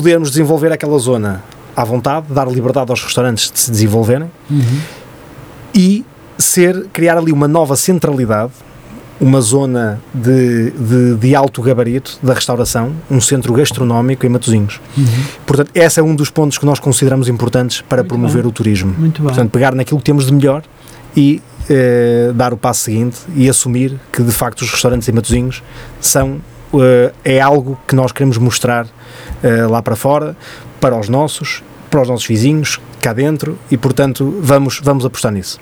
podermos desenvolver aquela zona à vontade, dar liberdade aos restaurantes de se desenvolverem Uhum. e ser, criar ali uma nova centralidade, uma zona de, de, de alto gabarito da restauração, um centro gastronómico em Matosinhos. Portanto, esse é um dos pontos que nós consideramos importantes para Muito promover bem. o turismo. Muito bem. Portanto, pegar naquilo que temos de melhor e eh, dar o passo seguinte e assumir que de facto os restaurantes em Matosinhos são eh, é algo que nós queremos mostrar eh, lá para fora, para os nossos, para os nossos vizinhos, cá dentro, e portanto vamos, vamos apostar nisso.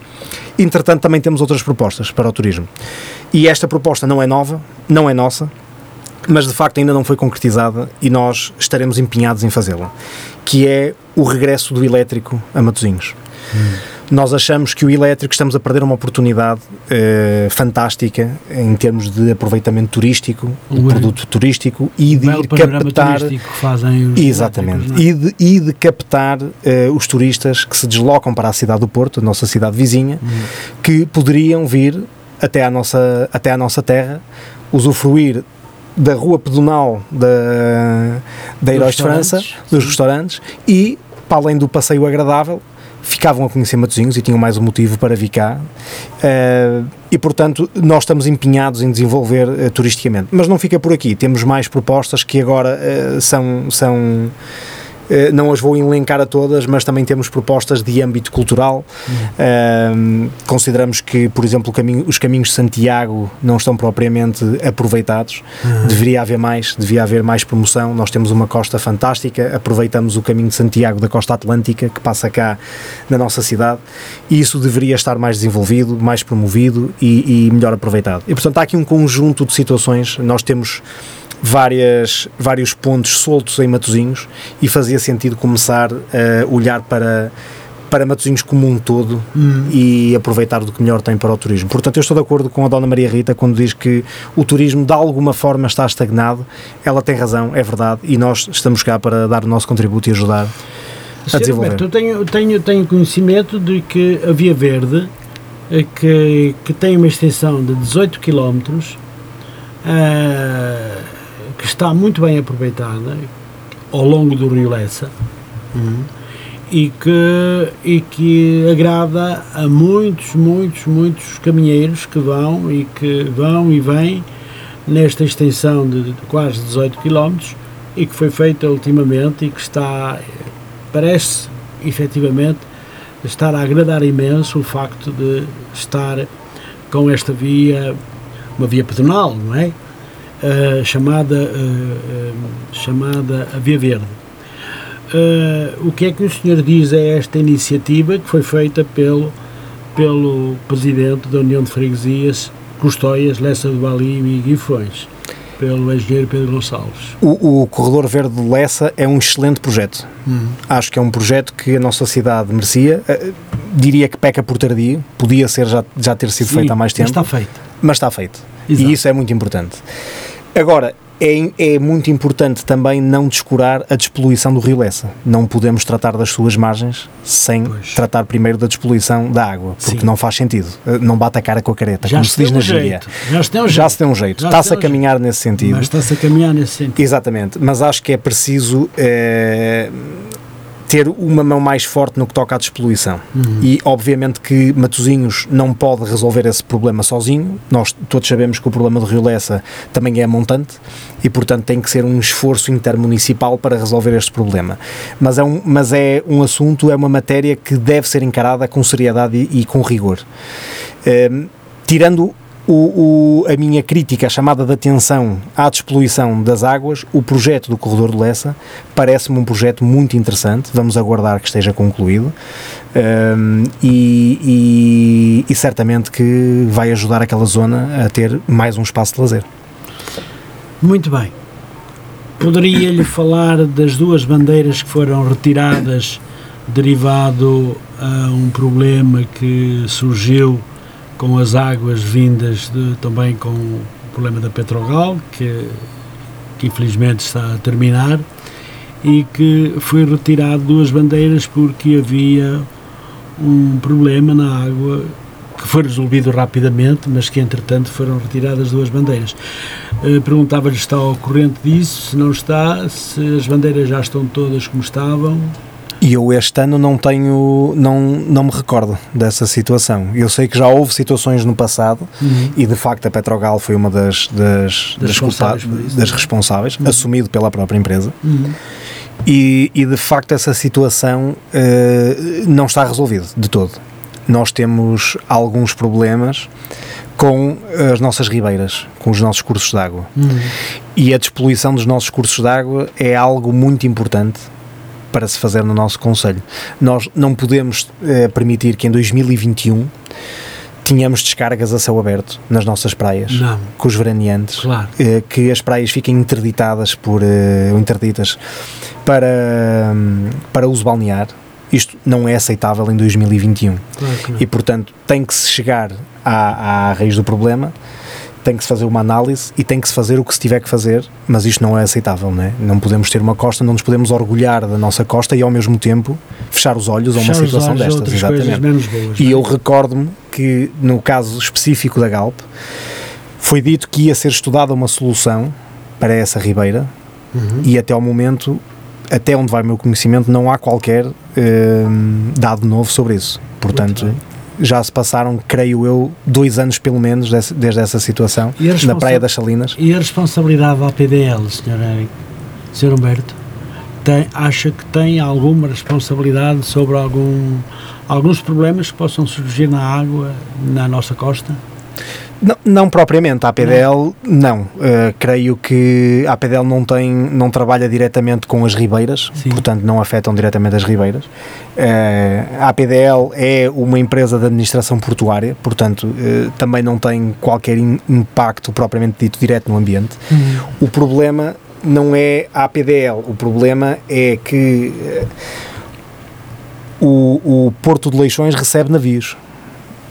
Entretanto, também temos outras propostas para o turismo. E esta proposta não é nova, não é nossa, mas de facto ainda não foi concretizada e nós estaremos empenhados em fazê-la, que é o regresso do elétrico a Matosinhos. Hum. Nós achamos que o elétrico estamos a perder uma oportunidade eh, fantástica em termos de aproveitamento turístico, o produto turístico e de ir captar exatamente é? e, de, e de captar eh, os turistas que se deslocam para a cidade do Porto, a nossa cidade vizinha, hum. que poderiam vir até à nossa até à nossa terra, usufruir da rua pedonal da, da Heróis de França, dos restaurantes, e, para além do passeio agradável, ficavam a conhecer Matosinhos e tinham mais um motivo para vir cá. Uh, e, portanto, nós estamos empenhados em desenvolver uh, turisticamente. Mas não fica por aqui, temos mais propostas que agora uh, são. são não as vou elencar a todas, mas também temos propostas de âmbito cultural. Uhum. Uh, consideramos que, por exemplo, caminho, os caminhos de Santiago não estão propriamente aproveitados. Uhum. Deveria haver mais, devia haver mais promoção. Nós temos uma costa fantástica, aproveitamos o caminho de Santiago da costa atlântica que passa cá na nossa cidade e isso deveria estar mais desenvolvido, mais promovido e, e melhor aproveitado. E portanto há aqui um conjunto de situações. Nós temos várias, vários pontos soltos em Matozinhos e fazia sentido começar a olhar para para Matosinhos como um todo hum. e aproveitar do que melhor tem para o turismo. Portanto, eu estou de acordo com a Dona Maria Rita quando diz que o turismo de alguma forma está estagnado. Ela tem razão, é verdade, e nós estamos cá para dar o nosso contributo e ajudar a desenvolver. Roberto, eu tenho, tenho, tenho conhecimento de que a Via Verde, eh, que, que tem uma extensão de 18 km, uh, que está muito bem aproveitada ao longo do Rio Lessa uhum. e, que, e que agrada a muitos, muitos, muitos caminheiros que vão e que vão e vêm nesta extensão de, de quase 18 km e que foi feita ultimamente e que está, parece efetivamente estar a agradar imenso o facto de estar com esta via, uma via pedonal, não é? Uh, chamada, uh, chamada a Via Verde. o que é que o senhor diz a esta iniciativa que foi feita pelo, pelo presidente da União de Freguesias, Custóias, Lessa do Bali e Guifões? pelo engenheiro Pedro Gonçalves. O, o, Corredor Verde de Lessa é um excelente projeto. Uhum. Acho que é um projeto que a nossa cidade merecia. Uh, diria que peca por tardio, podia ser já, já ter sido Sim, feito há mais tempo. Mas está feito. Mas está feito. Exato. E isso é muito importante. Agora, é, é, muito importante também não descurar a despoluição do rio Lessa. Não podemos tratar das suas margens sem pois. tratar primeiro da despoluição da água, porque Sim. não faz sentido. Eh, não bate a cara com a careta, já como se diz na gíria. Já se tem um jeito. Já se tem um jeito. Está-se a caminhar jeito. nesse sentido. Mas está-se a caminhar nesse sentido. Exatamente. Mas acho que é preciso. É, ter uma mão mais forte no que toca à despoluição. Uhum. E obviamente que Matozinhos não pode resolver esse problema sozinho. Nós todos sabemos que o problema do Rio Lessa também é montante e, portanto, tem que ser um esforço intermunicipal para resolver este problema. Mas é um, mas é um assunto, é uma matéria que deve ser encarada com seriedade e, e com rigor. Um, ehm, tirando o, o, a minha crítica, a chamada de atenção à despoluição das águas, o projeto do Corredor de Lessa parece-me um projeto muito interessante. Vamos aguardar que esteja concluído um, e, e, e, certamente que vai ajudar aquela zona a ter mais um espaço de lazer. Muito bem. Poderia-lhe falar das duas bandeiras que foram retiradas derivado a um problema que surgiu com as águas vindas de, também com o problema da Petrogal, que, que infelizmente está a terminar, e que foi retirado duas bandeiras porque havia um problema na água que foi resolvido rapidamente, mas que entretanto foram retiradas duas bandeiras. Uh, Perguntava-lhe se está ao corrente disso, se não está, se as bandeiras já estão todas como estavam, e eu este ano não tenho, não, não me recordo dessa situação. Eu sei que já houve situações no passado uhum. e de facto a Petrogal foi uma das, das, das, responsáveis, isso, das é? responsáveis uhum. assumido pela própria empresa. Uhum. E, e, de facto essa situação uh, não está resolvida de todo. Nós temos alguns problemas com as nossas ribeiras, com os nossos cursos de água. Uhum. E a despoluição dos nossos cursos de água é algo muito importante para se fazer no nosso Conselho. Nós não podemos eh, permitir que em 2021 tínhamos descargas a céu aberto nas nossas praias, Não. com os veraneantes, Claro. eh, que as praias fiquem interditadas por, eh, interditas para, para uso balnear. Isto não é aceitável em 2021. Claro. E, portanto, tem que se chegar à, à raiz do problema, tem que se fazer uma análise e tem que se fazer o que se tiver que fazer, mas isto não é aceitável, não é? Não podemos ter uma costa, não nos podemos orgulhar da nossa costa e, ao mesmo tempo, fechar os olhos a uma Fechar situação destas. Exatamente. boas. E é? eu recordo-me que, no caso específico da Galp, foi dito que ia ser estudada uma solução para essa ribeira Uhum. e até ao momento, até onde vai o meu conhecimento, não há qualquer hum, dado novo sobre isso. Portanto, já se passaram, creio eu, dois anos pelo menos desse- desde essa situação, na Praia das Salinas. E a responsabilidade da APDL, Sr. Eric, Sr. Humberto, tem, acha que tem alguma responsabilidade sobre algum, alguns problemas que possam surgir na água, na nossa costa? Não, não propriamente, a APDL não. Uh, creio que a APDL não tem, não trabalha diretamente com as ribeiras, Sim. portanto não afetam diretamente as ribeiras. Uh, a APDL é uma empresa de administração portuária, portanto uh, também não tem qualquer in- impacto propriamente dito direto no ambiente. O problema não é a APDL, o problema é que eh, o, o Porto de Leixões recebe navios.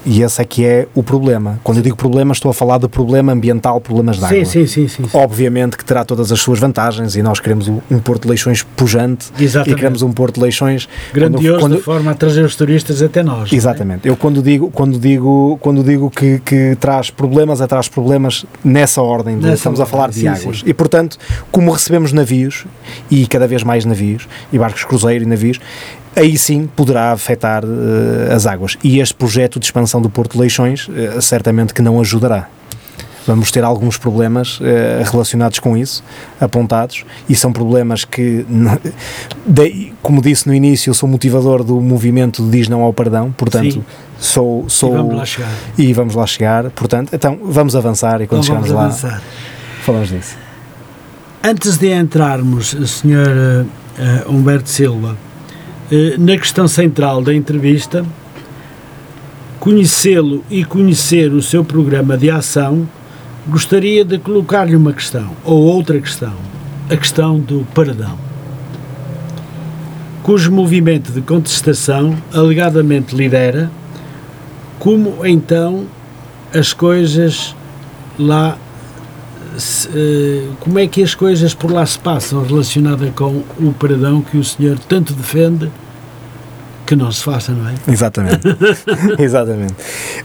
E esse é que é o problema. Quando eu digo problema, estou a falar de problema ambiental, problemas de água. Sim, sim, sim, sim. sim. Obviamente que terá todas as suas vantagens e nós queremos um Porto de Leixões pujante e Exatamente. queremos um Porto de Leixões Grandioso quando- de forma a trazer os turistas até nós. é? Exatamente. Eu quando digo, quando digo, quando digo que, que traz problemas, é traz problemas nessa ordem. de- Nessa estamos a ordem, falar de sim, águas. sim. E portanto, como recebemos navios e cada vez mais navios e barcos cruzeiro e navios, aí sim poderá afetar eh, as águas. E este projeto de expansão do Porto de Leixões eh, certamente que não ajudará. Vamos ter alguns problemas eh, relacionados com isso, apontados, e são problemas que, daí, como disse no início, eu sou motivador do movimento de Diz Não ao Perdão, portanto, Sim. sou. E sou vamos lá chegar. e vamos lá chegar, portanto, então vamos avançar e quando Então chegarmos lá, avançar. falamos disso. Antes de entrarmos, Sr. Humberto Silva, na questão central da entrevista, conhecê-lo e conhecer o seu programa de ação, gostaria de colocar-lhe uma questão, ou outra questão, a questão do paradão, cujo movimento de contestação alegadamente lidera, como então as coisas lá eh, como é que as coisas por lá se passam relacionadas com o paradão que o senhor tanto defende que não se faça, não é? Exatamente. Exatamente.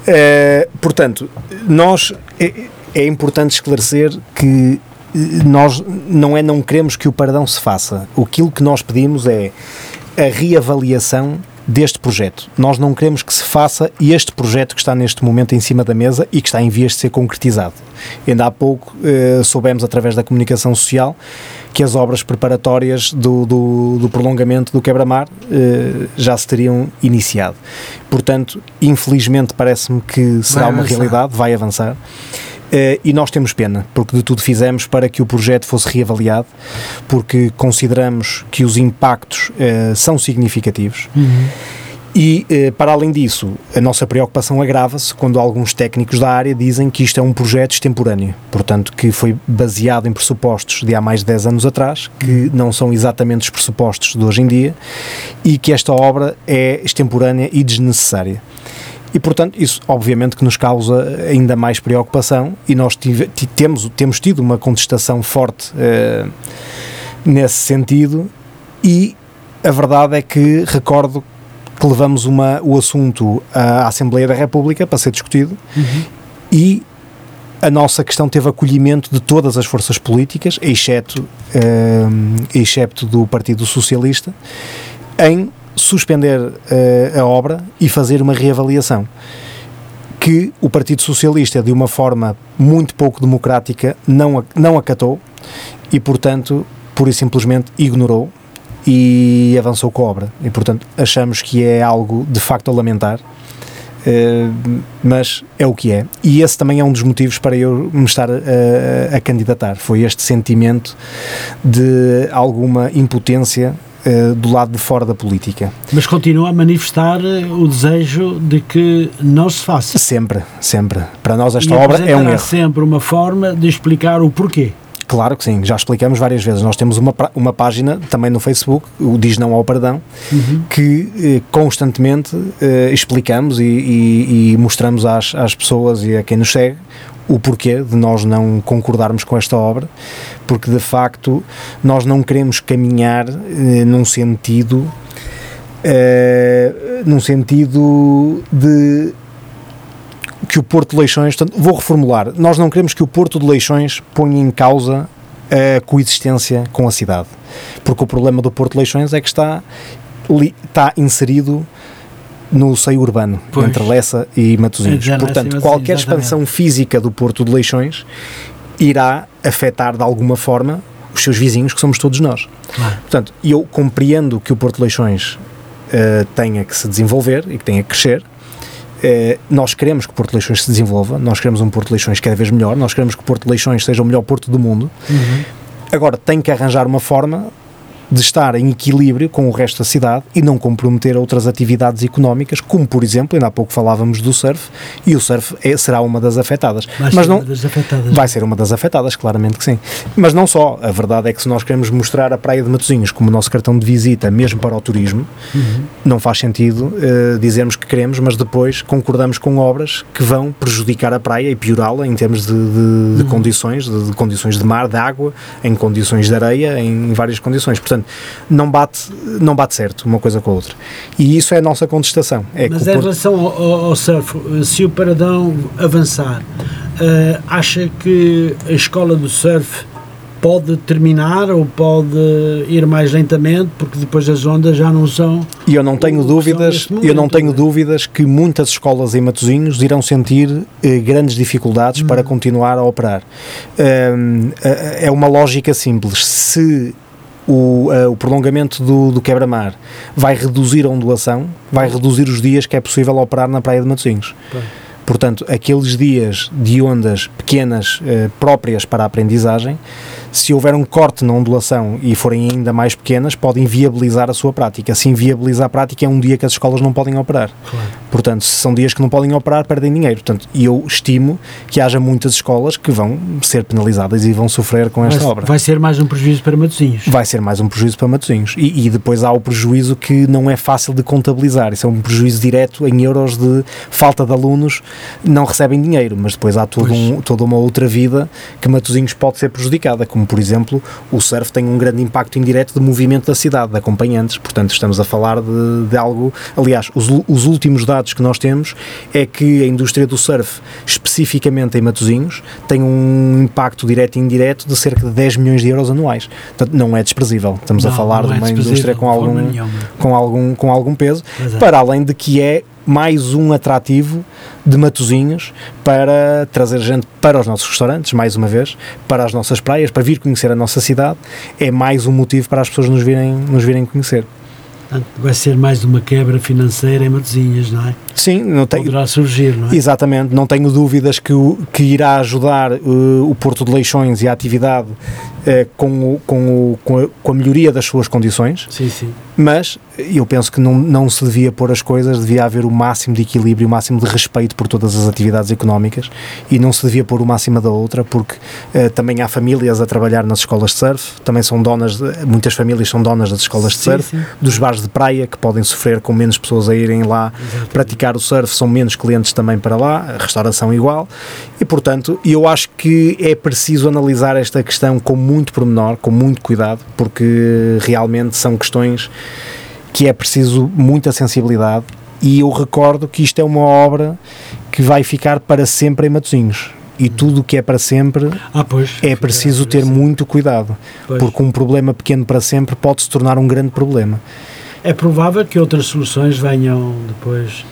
Eh, portanto, nós é, é importante esclarecer que eh, nós não é não queremos que o paradão se faça. Aquilo que nós pedimos é a reavaliação deste projeto. Nós não queremos que se faça este projeto que está neste momento em cima da mesa e que está em vias de ser concretizado. Ainda há pouco eh, soubemos através da comunicação social que as obras preparatórias do, do, do prolongamento do quebra-mar eh, já se teriam iniciado. Portanto, infelizmente parece-me que será Vai uma avançar. realidade, vai avançar. Eh, e nós temos pena, porque de tudo fizemos para que o projeto fosse reavaliado, porque consideramos que os impactos eh, são significativos. E, eh, para além disso, a nossa preocupação agrava-se quando alguns técnicos da área dizem que isto é um projeto extemporâneo, portanto, que foi baseado em pressupostos de há mais de 10 anos atrás, que não são exatamente os pressupostos de hoje em dia, e que esta obra é extemporânea e desnecessária. E, portanto, isso obviamente que nos causa ainda mais preocupação e nós tive- ti- temos, temos tido uma contestação forte eh, nesse sentido e a verdade é que recordo que levamos uma, o assunto à Assembleia da República para ser discutido e a nossa questão teve acolhimento de todas as forças políticas, exceto, eh, exceto do Partido Socialista, em suspender eh, a obra e fazer uma reavaliação. Que o Partido Socialista, de uma forma muito pouco democrática, não, não acatou e, portanto, pura e simplesmente ignorou e avançou com a obra. E, portanto, achamos que é algo de facto a lamentar. eh, mas é o que é. E esse também é um dos motivos para eu me estar a, a candidatar. Foi este sentimento de alguma impotência uh, do lado de fora da política. Mas continua a manifestar eh, o desejo de que não se faça. Sempre, sempre. Para nós esta e obra é um erro. sempre uma forma de explicar o porquê. Claro que sim, já explicamos várias vezes. Nós temos uma, uma página também no Facebook, o Diz Não ao Perdão, uhum. que eh, constantemente eh, explicamos e, e, e, mostramos às, às pessoas e a quem nos segue o porquê de nós não concordarmos com esta obra, porque de facto nós não queremos caminhar eh, num sentido. Eh, num sentido de que o Porto de Leixões, portanto, vou reformular, nós não queremos que o Porto de Leixões ponha em causa a coexistência com a cidade, porque o problema do Porto de Leixões é que está, está inserido no seio urbano, pois. entre Lessa e Matosinhos. É, Portanto, qualquer expansão física do Porto de Leixões irá afetar de alguma forma os seus vizinhos, que somos todos nós. Claro. Portanto, eu compreendo que o Porto de Leixões uh, tenha que se desenvolver e que tenha que crescer, eh, nós queremos que Porto Leixões se desenvolva, nós queremos um Porto de Leixões cada vez melhor, nós queremos que Porto de Leixões seja o melhor porto do mundo. Uhum. Agora, tem que arranjar uma forma de estar em equilíbrio com o resto da cidade e não comprometer outras atividades económicas, como por exemplo, ainda há pouco falávamos do surf, e o surf é, será uma das afetadas. Vai Mas ser não, uma das afetadas. Vai ser uma das afetadas, claramente que sim. Mas não só, a verdade é que se nós queremos mostrar a Praia de Matosinhos como o nosso cartão de visita, mesmo para o turismo, uhum. não faz sentido uh, dizermos que queremos, mas depois concordamos com obras que vão prejudicar a praia e piorá-la em termos de, de, de uhum. condições, de, de, condições de mar, de água, em condições de areia, em várias condições. Portanto, não bate, não bate certo uma coisa com a outra. E isso é a nossa contestação. É Mas em Porto... relação ao, ao, surf, se o Paradão avançar, uh, acha que a escola do surf pode terminar ou pode ir mais lentamente porque depois as ondas já não são e eu não tenho dúvidas momento, eu não tenho né? dúvidas que muitas escolas em Matosinhos irão sentir eh, grandes dificuldades hum. para continuar a operar um, é uma lógica simples se o, uh, o prolongamento do, do quebra-mar vai reduzir a ondulação, vai reduzir os dias que é possível operar na Praia de Matosinhos. Portanto, aqueles dias de ondas pequenas uh, próprias para a aprendizagem se houver um corte na ondulação e forem ainda mais pequenas, podem viabilizar a sua prática. Se inviabilizar a prática, é um dia que as escolas não podem operar. Claro. Portanto, se são dias que não podem operar, perdem dinheiro. Portanto, eu estimo que haja muitas escolas que vão ser penalizadas e vão sofrer com esta vai, obra. Vai ser mais um prejuízo para Matosinhos. Vai ser mais um prejuízo para Matosinhos. E, e depois há o prejuízo que não é fácil de contabilizar. Isso é um prejuízo direto em euros de falta de alunos, não recebem dinheiro, mas depois há todo um, toda uma outra vida que Matosinhos pode ser prejudicada, como por exemplo, o surf tem um grande impacto indireto de movimento da cidade, de acompanhantes, portanto estamos a falar de, de algo, aliás, os, os, últimos dados que nós temos é que a indústria do surf, especificamente em Matosinhos, tem um impacto direto e indireto de cerca de 10 milhões de euros anuais, portanto não é desprezível, estamos não, a falar de é uma indústria com algum, com algum, com algum peso, é. para além de que é mais um atrativo de Matozinhos para trazer gente para os nossos restaurantes, mais uma vez, para as nossas praias, para vir conhecer a nossa cidade, é mais um motivo para as pessoas nos virem, nos virem conhecer. Vai ser mais uma quebra financeira em Matozinhos, não é? Sim, não tenho, poderá surgir, não é? Exatamente, não tenho dúvidas que, que irá ajudar uh, o Porto de Leixões e a atividade uh, com, o, com, o, com, a, com a melhoria das suas condições. Sim, sim mas eu penso que não, não se devia pôr as coisas, devia haver o máximo de equilíbrio, o máximo de respeito por todas as atividades económicas e não se devia pôr uma acima da outra, porque uh, também há famílias a trabalhar nas escolas de surf, também são donas, de, muitas famílias são donas das escolas de surf, sim. dos bares de praia que podem sofrer com menos pessoas a irem lá Exatamente. praticar o surf, são menos clientes também para lá, a restauração igual, e portanto eu acho que é preciso analisar esta questão com muito pormenor, com muito cuidado, porque realmente são questões que é preciso muita sensibilidade e eu recordo que isto é uma obra que vai ficar para sempre em Matosinhos. E tudo o que é para sempre ah, pois, é preciso ter muito cuidado pois. porque um problema pequeno para sempre pode se tornar um grande problema. É provável que outras soluções venham depois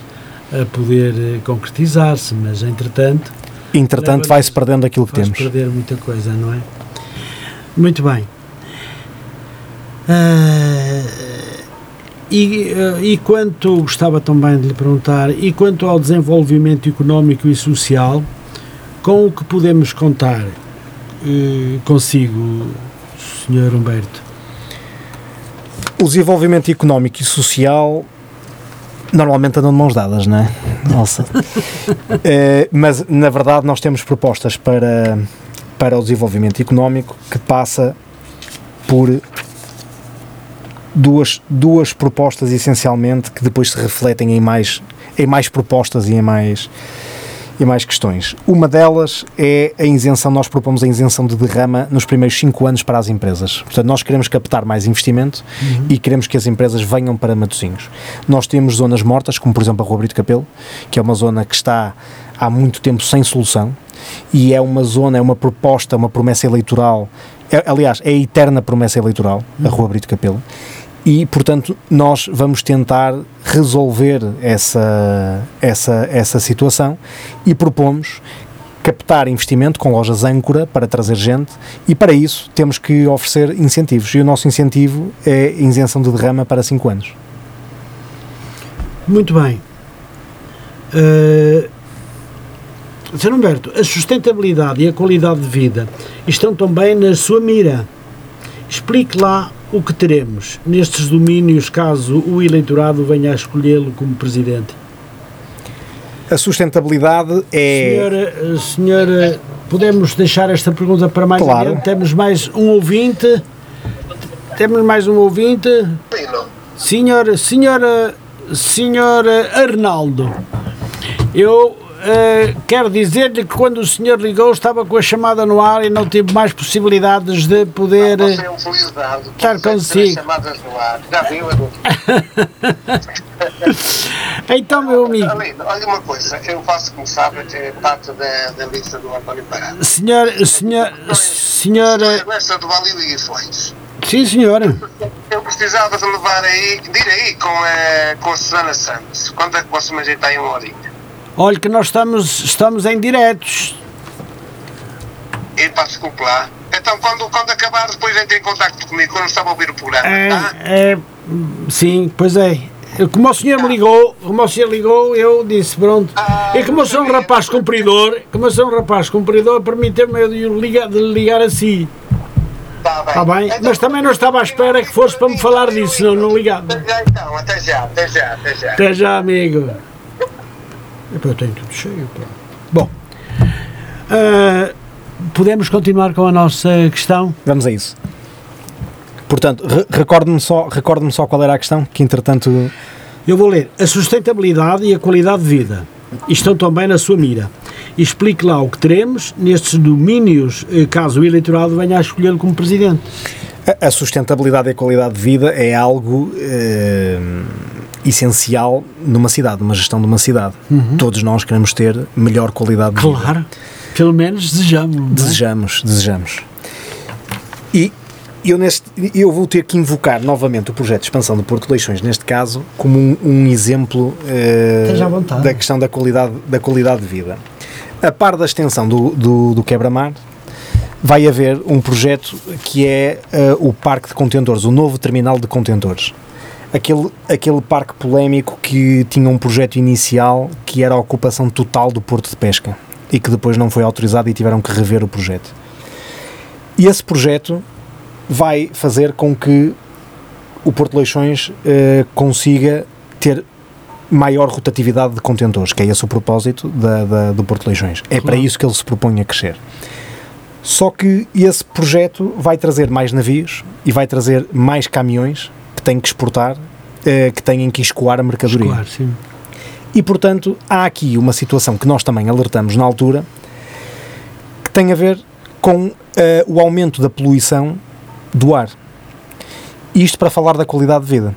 a poder eh, concretizar-se mas entretanto entretanto vai-se perdendo aquilo que temos. perder muita coisa, não é? Muito bem uh, e, eh, e quanto, gostava também de lhe perguntar, e quanto ao desenvolvimento económico e social, com o que podemos contar eh, consigo, Sr. Humberto? O desenvolvimento económico e social normalmente andam de mãos dadas, não é? Nossa. Eh, mas, na verdade, nós temos propostas para, para o desenvolvimento económico que passa por duas, duas propostas essencialmente que depois se refletem em mais, em mais propostas e em mais, e mais questões. Uma delas é a isenção, nós propomos a isenção de derrama nos primeiros 5 anos para as empresas. Portanto, nós queremos captar mais investimento e queremos que as empresas venham para Matosinhos. Nós temos zonas mortas, como por exemplo a Rua Brito Capelo, que é uma zona que está há muito tempo sem solução e é uma zona, é uma proposta, uma promessa eleitoral, é- aliás, é a eterna promessa eleitoral, a Rua Brito Capelo, e, portanto, nós vamos tentar resolver essa, essa, essa situação e propomos captar investimento com lojas âncora para trazer gente e para isso temos que oferecer incentivos e o nosso incentivo é isenção de derrama para 5 anos. Muito bem. Uh, Sr. Humberto, a sustentabilidade e a qualidade de vida estão também na sua mira. Explique lá o que teremos nestes domínios caso o eleitorado venha a escolhê-lo como presidente. A sustentabilidade é... Senhora, senhora, podemos deixar esta pergunta para mais Claro. adiante? Temos mais um ouvinte. Temos mais um ouvinte. Senhora, senhora, senhora Arnaldo, eu eh, quero dizer-lhe que quando o senhor ligou estava com a chamada no ar e não tive mais possibilidades de poder. Você é um felizado. Estar consigo. chamadas no ar. Já viu? Então, meu amigo, Além, olha uma coisa, eu faço, como sabe, é parte da, da lista do António Parado. senhor, senhor, senhora, Esta do Vale de Guições. sim, senhora. Eu precisava de levar aí, de ir aí com a, com a Susana Santos. Quando é que posso me ajeitar aí uma horinha? Olha que nós estamos, estamos em diretos. E pá, desculpe lá. Então, quando, quando acabar, depois entre em contato comigo, quando estava a ouvir o programa, É, tá? é, sim, pois é. Como o senhor me ligou, como o senhor ligou, eu disse, pronto. E como eu sou um rapaz cumpridor, como eu sou um rapaz cumpridor, permita-me eu de ligar, de ligar a si. Tá bem. Está bem? Então, Mas também não estava à espera que fosse para me falar disso, senão não ligava. Até já, então, até já, até já, até já. Até já, amigo. Eu tenho tudo cheio. Bom, ah, podemos continuar com a nossa questão? Vamos a isso. Portanto, re- recorde-me só, recorde só qual era a questão, que entretanto... Eu vou ler. A sustentabilidade e a qualidade de vida estão também na sua mira. Explique lá o que teremos nestes domínios, eh, caso o eleitorado venha a escolhê-lo como presidente. A- A sustentabilidade e a qualidade de vida é algo eh, essencial numa cidade, numa gestão de uma cidade. Todos nós queremos ter melhor qualidade de vida. Claro. Pelo menos desejamos. é? Desejamos, desejamos. E eu, neste, eu vou ter que invocar novamente o projeto de expansão do Porto de Leixões, neste caso, como um, um exemplo vontade. da questão da qualidade, da qualidade de vida. A par da extensão do, do, do quebra-mar, vai haver um projeto que é eh, o parque de contentores, o novo terminal de contentores. Aquele, aquele parque polémico que tinha um projeto inicial que era a ocupação total do porto de pesca e que depois não foi autorizado e tiveram que rever o projeto. E esse projeto vai fazer com que o Porto de Leixões eh, consiga ter maior rotatividade de contentores, que é esse o propósito da, da- do Porto de Leixões. É para isso que ele se propõe a crescer. Só que esse projeto vai trazer mais navios e vai trazer mais caminhões têm que exportar, eh, que têm que escoar a mercadoria. Claro, sim. E, portanto, há aqui uma situação que nós também alertamos na altura que tem a ver com eh, o aumento da poluição do ar. Isto para falar da qualidade de vida.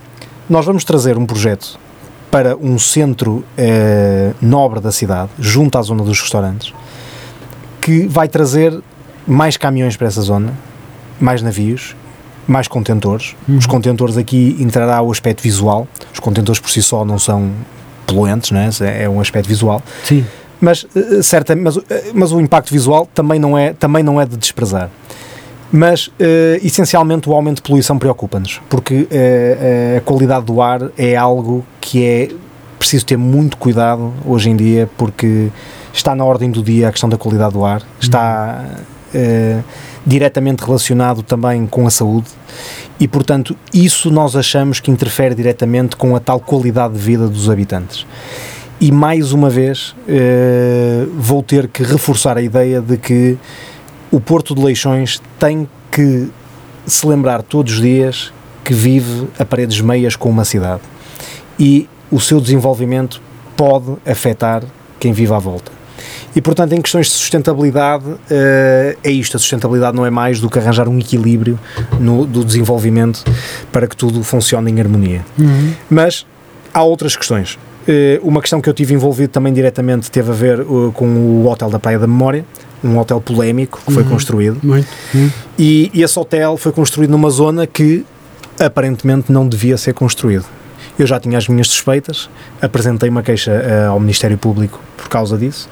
Nós vamos trazer um projeto para um centro eh, nobre da cidade, junto à zona dos restaurantes, que vai trazer mais caminhões para essa zona, mais navios, mais contentores. Os contentores aqui entrará o aspecto visual. Os contentores por si só não são poluentes, não é? é um aspecto visual. Sim. Mas, eh, certa, mas, eh, mas o impacto visual também não é, também não é de desprezar. Mas, eh, essencialmente, o aumento de poluição preocupa-nos, porque eh, eh, a qualidade do ar é algo que é preciso ter muito cuidado hoje em dia, porque está na ordem do dia a questão da qualidade do ar, está eh, diretamente relacionado também com a saúde E, portanto, isso nós achamos que interfere diretamente com a tal qualidade de vida dos habitantes. E, mais uma vez, eh, vou ter que reforçar a ideia de que o Porto de Leixões tem que se lembrar todos os dias que vive a paredes meias com uma cidade. E o seu desenvolvimento pode afetar quem vive à volta. E, portanto, em questões de sustentabilidade, eh, é isto. A sustentabilidade não é mais do que arranjar um equilíbrio no, do desenvolvimento para que tudo funcione em harmonia. Mas há outras questões. Eh, uma questão que eu tive envolvido também diretamente teve a ver eh, com o Hotel da Praia da Memória, um hotel polémico que foi construído. Muito. Hum. E esse hotel foi construído numa zona que aparentemente não devia ser construído. Eu já tinha as minhas suspeitas, apresentei uma queixa eh, ao Ministério Público por causa disso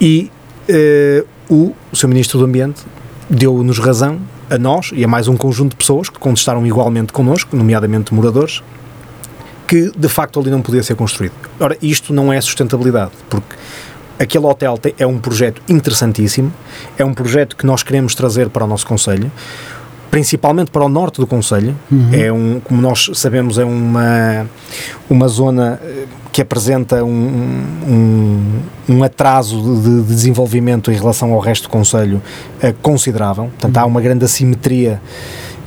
e eh, o, o Sr. Ministro do Ambiente deu-nos razão, a nós e a mais um conjunto de pessoas que contestaram igualmente connosco, nomeadamente moradores, que de facto ali não podia ser construído. Ora, isto não é sustentabilidade, porque aquele hotel é um projeto interessantíssimo, é um projeto que nós queremos trazer para o nosso Conselho, principalmente para o norte do Conselho. É um, como nós sabemos, é uma, uma zona eh, que apresenta um, um, um atraso de, de desenvolvimento em relação ao resto do Conselho eh, considerável. Portanto, há uma grande assimetria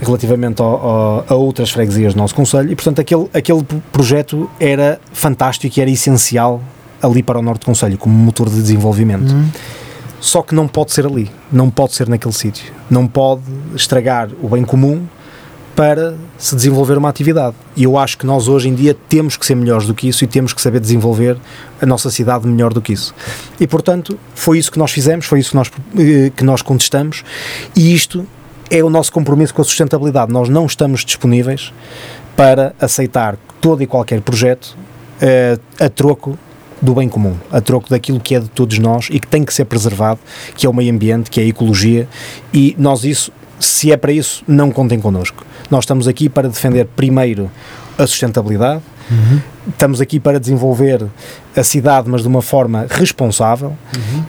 relativamente ao- ao- a outras freguesias do nosso Conselho e, portanto, aquele, aquele pro- projeto era fantástico e era essencial ali para o Norte do Conselho, como motor de desenvolvimento. Só que não pode ser ali, não pode ser naquele sítio. Não pode estragar o bem comum para se desenvolver uma atividade. E eu acho que nós hoje em dia temos que ser melhores do que isso e temos que saber desenvolver a nossa cidade melhor do que isso. E portanto, foi isso que nós fizemos, foi isso que nós, eh, que nós contestamos e isto é o nosso compromisso com a sustentabilidade. Nós não estamos disponíveis para aceitar todo e qualquer projeto eh, a troco do bem comum, a troco daquilo que é de todos nós e que tem que ser preservado, que é o meio ambiente, que é a ecologia, e nós isso, se é para isso, não contem connosco. Nós estamos aqui para defender primeiro a sustentabilidade, estamos aqui para desenvolver a cidade, mas de uma forma responsável,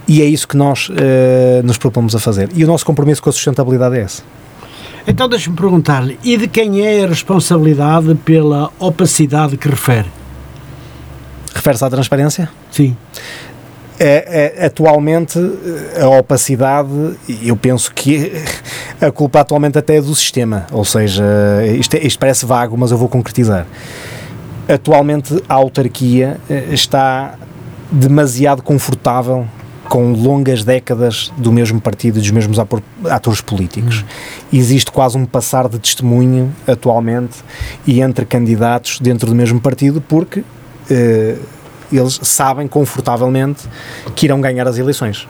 e é isso que nós eh, nos propomos a fazer. E o nosso compromisso com a sustentabilidade é esse. Então deixa-me perguntar-lhe, e de quem é a responsabilidade pela opacidade que refere? Refere-se à transparência? Sim. É, é, atualmente a opacidade, eu penso que a culpa atualmente até é do sistema, ou seja, isto, é- isto parece vago, mas eu vou concretizar. Atualmente a autarquia eh, está demasiado confortável com longas décadas do mesmo partido e dos mesmos atores políticos. Existe quase um passar de testemunho atualmente e entre candidatos dentro do mesmo partido porque eles sabem confortavelmente que irão ganhar as eleições.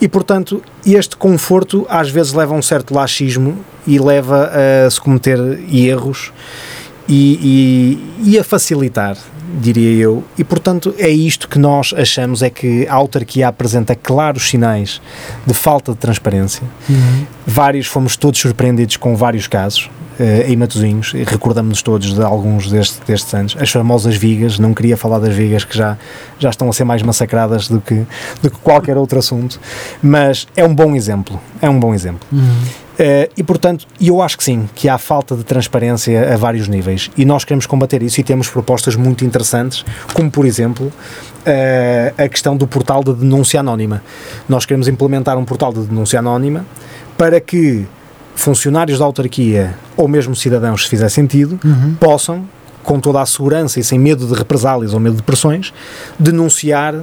E, portanto, este conforto às vezes leva a um certo laxismo e leva a se cometer erros e, e- e a facilitar, diria eu. E, portanto, é isto que nós achamos, é que a autarquia apresenta claros sinais de falta de transparência. Vários, fomos todos surpreendidos com vários casos. Eh, em Matosinhos, e recordamos-nos todos de alguns destes, destes anos, as famosas vigas, não queria falar das vigas que já, já estão a ser mais massacradas do que, do que qualquer outro assunto, mas é um bom exemplo, é um bom exemplo. Eh, e portanto, eu acho que sim, que há falta de transparência a vários níveis e nós queremos combater isso e temos propostas muito interessantes, como por exemplo eh, a questão do portal de denúncia anónima. Nós queremos implementar um portal de denúncia anónima para que funcionários da autarquia ou mesmo cidadãos, se fizer sentido, possam, com toda a segurança e sem medo de represálias ou medo de pressões, denunciar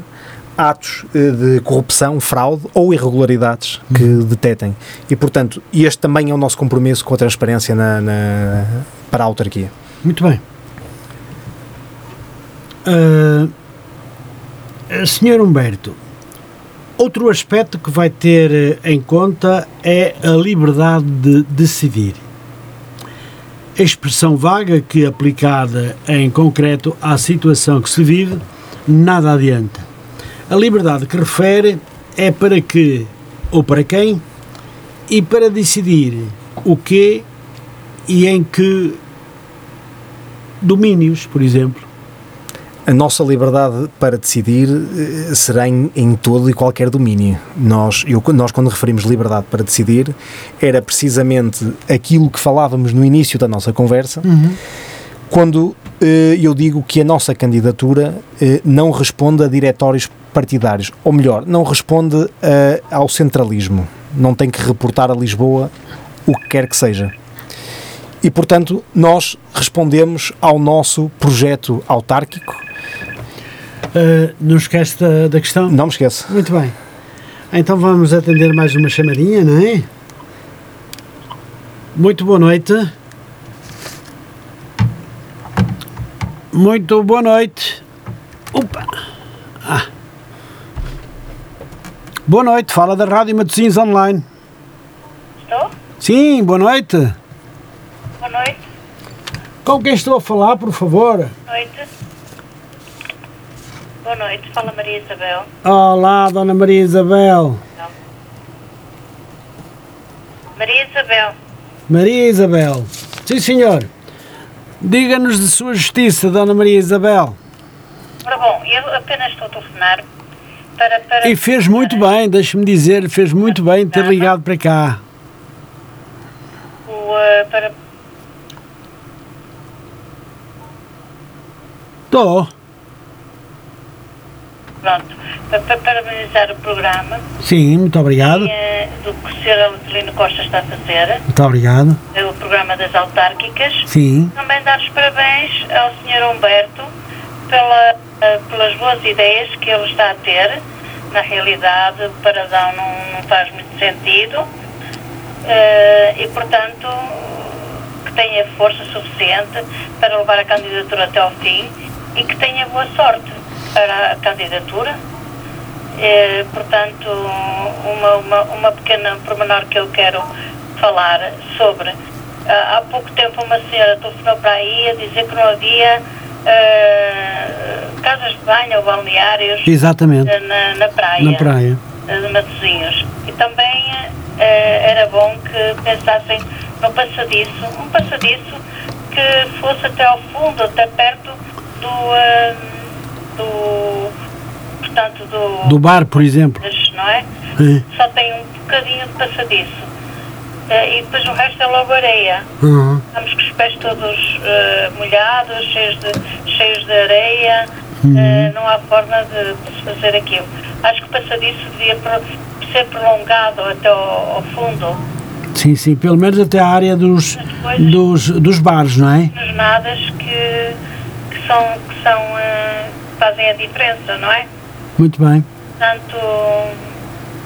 atos eh, de corrupção, fraude ou irregularidades que detetem. E, portanto, este também é o nosso compromisso com a transparência na, na- para a autarquia. Muito bem. Ah, Senhor Humberto, outro aspecto que vai ter eh, em conta é a liberdade de decidir. A expressão vaga que, aplicada em concreto à situação que se vive, nada adianta. A liberdade que refere é para que ou para quem e para decidir o que e em que domínios, por exemplo. A nossa liberdade para decidir eh, será em, em todo e qualquer domínio. Nós, eu, nós, quando referimos liberdade para decidir, era precisamente aquilo que falávamos no início da nossa conversa, quando eh, eu digo que a nossa candidatura eh, não responde a diretórios partidários, ou melhor, não responde ao centralismo. Não tem que reportar a Lisboa o que quer que seja. E, portanto, nós respondemos ao nosso projeto autárquico. Uh, não esquece da, da questão? Não me esqueça. Muito bem. Então vamos atender mais uma chamadinha, não é? Muito boa noite. Muito boa noite. Opa! Ah. Boa noite, fala da Rádio Matosinhos Online. Estou? Sim, boa noite. Boa noite. Com quem estou a falar, por favor? Boa noite. Boa noite. Fala Maria Isabel. Olá, Dona Maria Isabel. Maria Isabel. Maria Isabel. Sim, senhor. Diga-nos de sua justiça, Dona Maria Isabel. Ora bom, eu apenas estou a telefonar para... para E fez muito bem, deixe-me dizer, fez muito bem ter ligado para cá. O, eh, para Estou. pronto, para, para parabenizar o programa Sim, muito obrigado. eh, do que o Sr. Adelino Costa está a fazer, Muito obrigado. eh, o programa das autárquicas. Sim. Também dar os parabéns ao Sr. Humberto pela, eh, pelas boas ideias que ele está a ter. Na realidade, o paradão não, não faz muito sentido eh, e, portanto, que tenha força suficiente para levar a candidatura até ao fim e que tenha boa sorte para a candidatura. Eh, portanto, uma, uma, uma pequena pormenor que eu quero falar sobre. Ah, há pouco tempo uma senhora telefonou para aí a dizer que não havia eh, casas de banho ou balneários Exatamente. na, na praia Na praia. eh, de Matosinhos. E também eh, era bom que pensassem no passadiço, um passadiço que fosse até ao fundo, até perto do, eh, do portanto, do, Do bar, por exemplo. não é? É. Só tem um bocadinho de passadiço. Eh, e depois o resto é logo areia. Uhum. Estamos com os pés todos eh, molhados, cheios de, cheios de areia, Uhum. eh, não há forma de, de se fazer aquilo. Acho que o passadiço devia pro- ser prolongado até ao, ao fundo, Sim, sim, pelo menos até a área dos, dos, dos bares, não é? nos nadas que, que são, que são eh, fazem a diferença, não é? Muito bem, Portanto,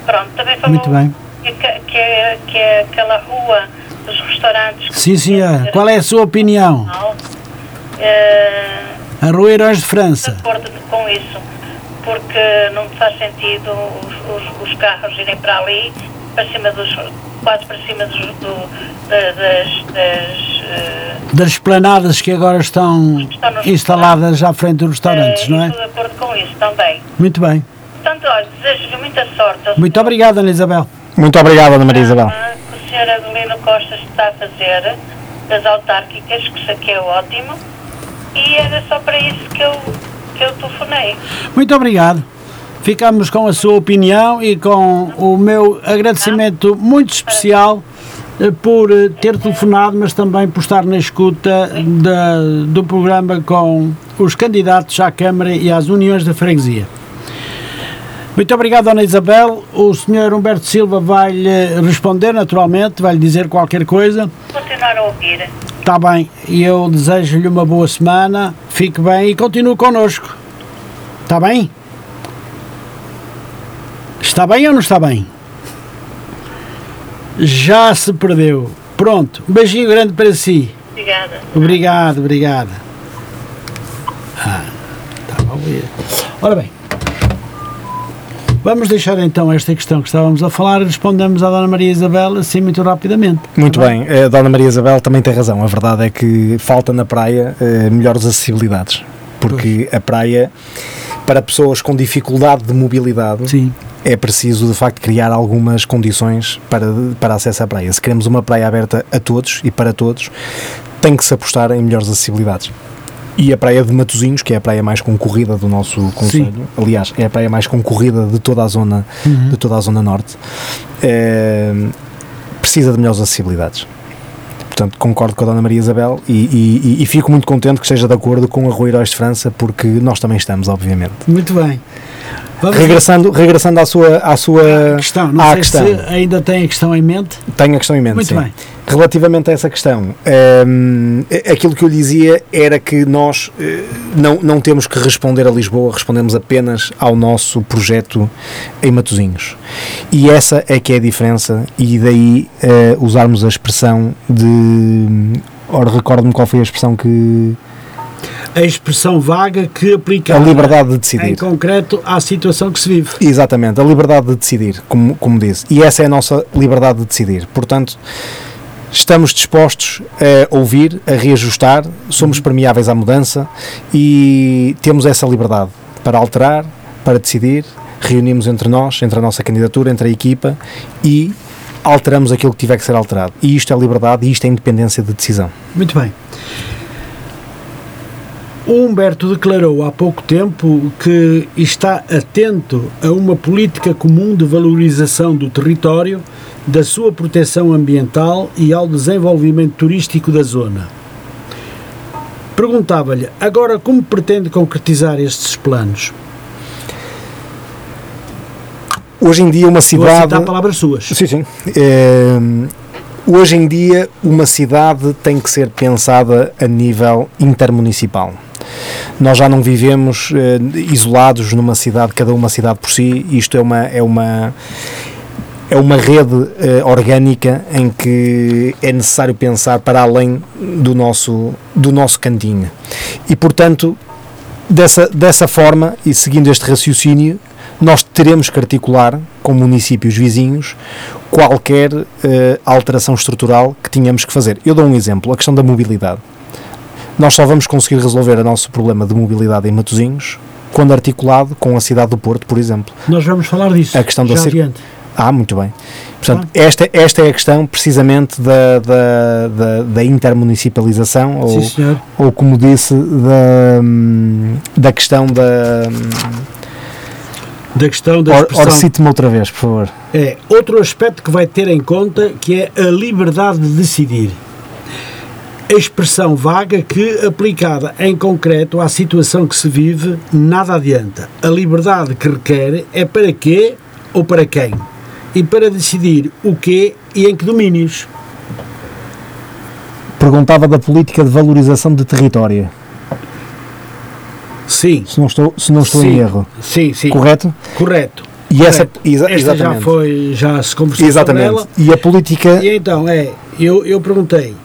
pronto, também falou muito bem. Que, que, é- que é aquela rua dos restaurantes. que Sim, senhor. Qual é a sua opinião? Eh, A Rua Heróis de de França. acordo com isso, porque não faz sentido os, os, os carros irem para ali, para cima dos, quase para cima do, da- das, das eh, Das esplanadas que agora estão Estão instaladas à frente dos restaurantes, eh, não é? Estou de acordo com isso também. Muito bem. Portanto, olha, desejo-lhe muita sorte. Muito senhor obrigado, Ana Isabel. Muito obrigado, Ana Maria Isabel. programa que o Sr. Adelino Costa está a fazer das autárquicas, que isso aqui é ótimo, e era só para isso que eu, que eu telefonei. Muito obrigado. Ficamos com a sua opinião e com o meu agradecimento muito especial eh, por eh, ter telefonado, mas também por estar na escuta da, do programa com os candidatos à Câmara e às uniões da freguesia. Muito obrigado, Dona Isabel. O Sr. Humberto Silva vai-lhe responder naturalmente, vai-lhe dizer qualquer coisa. Continuar a ouvir. Está bem, e eu desejo-lhe uma boa semana, fique bem e continue connosco. Está bem? Está bem ou não está bem? Já se perdeu. Pronto, um beijinho grande para si. Obrigada. Obrigado, obrigado. Ah, estava a ouvir. Ora bem, vamos deixar então esta questão que estávamos a falar e respondemos à Dona Maria Isabel assim muito rapidamente. Muito bem, a Dona Maria Isabel também tem razão. A verdade é que falta na praia eh, melhores acessibilidades. Porque a praia, para pessoas com dificuldade de mobilidade, Sim, é preciso de facto criar algumas condições para, para acesso à praia. Se queremos uma praia aberta a todos e para todos, tem que se apostar em melhores acessibilidades. E a praia de Matosinhos, que é a praia mais concorrida do nosso concelho, aliás, é a praia mais concorrida de toda a zona, Uhum. de toda a zona norte, eh, precisa de melhores acessibilidades. Portanto, concordo com a Dona Maria Isabel e, e- e- fico muito contente que esteja de acordo com a Rua Heróis de França, porque nós também estamos, obviamente. Muito bem. Vamos Regressando, regressando à sua, à sua questão. Não à sei questão. se ainda tem a questão em mente. Tenho a questão em mente. Muito sim. bem. Relativamente a essa questão, hum, aquilo que eu lhe dizia era que nós eh, não, não temos que responder a Lisboa, respondemos apenas ao nosso projeto em Matosinhos. E essa é que é a diferença, e daí eh, usarmos a expressão de. Ora, recordo-me qual foi a expressão que. A expressão vaga que aplica A liberdade de em decidir. concreto à situação que se vive. Exatamente, a liberdade de decidir, como, como disse. E essa é a nossa liberdade de decidir. Portanto, estamos dispostos a ouvir, a reajustar, somos permeáveis à mudança e temos essa liberdade para alterar, para decidir, reunimos entre nós, entre a nossa candidatura, entre a equipa e alteramos aquilo que tiver que ser alterado. E isto é liberdade e isto é independência de decisão. Muito bem. O Humberto declarou há pouco tempo que está atento a uma política comum de valorização do território, da sua proteção ambiental e ao desenvolvimento turístico da zona. Perguntava-lhe agora como pretende concretizar estes planos. Hoje em dia uma Vou cidade... citar palavras suas. Sim, sim. Ehm, hoje em dia, uma cidade tem que ser pensada a nível intermunicipal. Nós já não vivemos eh, isolados numa cidade, cada uma cidade por si. Isto é uma é uma é uma rede eh, orgânica em que é necessário pensar para além do nosso do nosso cantinho. E portanto, dessa dessa forma e seguindo este raciocínio, nós teremos que articular com municípios vizinhos qualquer eh, alteração estrutural que tenhamos que fazer. Eu dou um exemplo, a questão da mobilidade. Nós só vamos conseguir resolver o nosso problema de mobilidade em Matosinhos quando articulado com a cidade do Porto, por exemplo. Nós vamos falar disso. A questão da cir- adiante. Ah, muito bem. Portanto, esta, esta é a questão precisamente da, da, da, da intermunicipalização, ou, Sim, ou como disse, da, da questão da. Da questão da expressão. or cite-me outra vez, por favor. É outro aspecto que vai ter em conta que é a liberdade de decidir. A expressão vaga que, aplicada em concreto à situação que se vive, nada adianta. A liberdade que requer é para quê ou para quem? E para decidir o quê e em que domínios. Perguntava da política de valorização de território, Sim. se não estou, se não estou sim, em erro. Sim, sim. Correto? Correto. E essa, exa- Esta já exatamente. foi, já se conversou sobre Exatamente. ela. E a política. E então, é, eu, eu perguntei,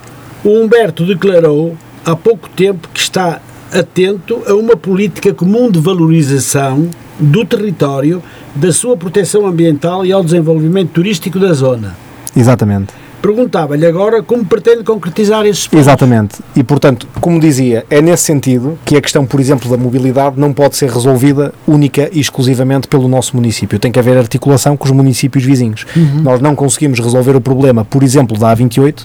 o Humberto declarou há pouco tempo que está atento a uma política comum de valorização do território, da sua proteção ambiental e ao desenvolvimento turístico da zona. Exatamente. Perguntava-lhe agora como pretende concretizar esses planos. Exatamente. E, portanto, como dizia, é nesse sentido que a questão, por exemplo, da mobilidade não pode ser resolvida única e exclusivamente pelo nosso município. Tem que haver articulação com os municípios vizinhos. Nós não conseguimos resolver o problema, por exemplo, da A28,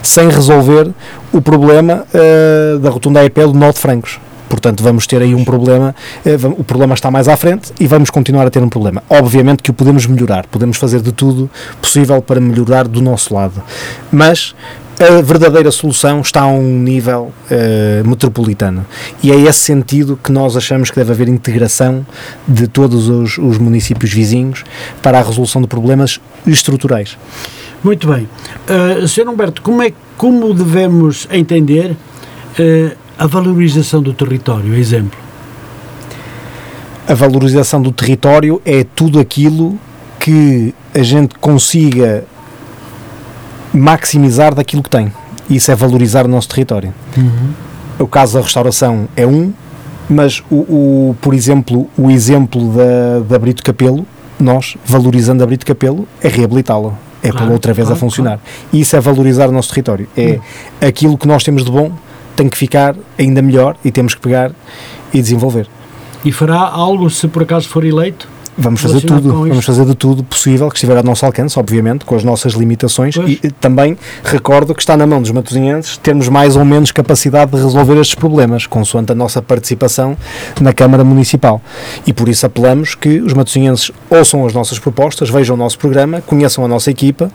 sem resolver o problema eh, da rotunda EP do Norte Francos. Portanto, vamos ter aí um problema, eh, o problema está mais à frente e vamos continuar a ter um problema. Obviamente que o podemos melhorar, podemos fazer de tudo possível para melhorar do nosso lado. Mas a verdadeira solução está a um nível eh, metropolitano. E é esse sentido que nós achamos que deve haver integração de todos os, os municípios vizinhos para a resolução de problemas estruturais. Muito bem. Uh, Sr. Humberto, como, é, como devemos entender uh, a valorização do território, exemplo? A valorização do território é tudo aquilo que a gente consiga maximizar daquilo que tem. Isso é valorizar o nosso território. O caso da restauração é um, mas o, o- por exemplo, o exemplo da, da Brito Capelo, nós, valorizando a Brito Capelo, é reabilitá-la. É Claro, pô-la outra vez claro, a funcionar. E isso é valorizar o nosso território. É aquilo que nós temos de bom tem que ficar ainda melhor e temos que pegar e desenvolver. E fará algo se por acaso for eleito? Vamos fazer tudo, vamos fazer de tudo possível que estiver ao nosso alcance, obviamente, com as nossas limitações Pois. e, também recordo que está na mão dos matosinhenses termos mais ou menos capacidade de resolver estes problemas, consoante a nossa participação na Câmara Municipal. E por isso apelamos que os matosinhenses ouçam as nossas propostas, vejam o nosso programa, conheçam a nossa equipa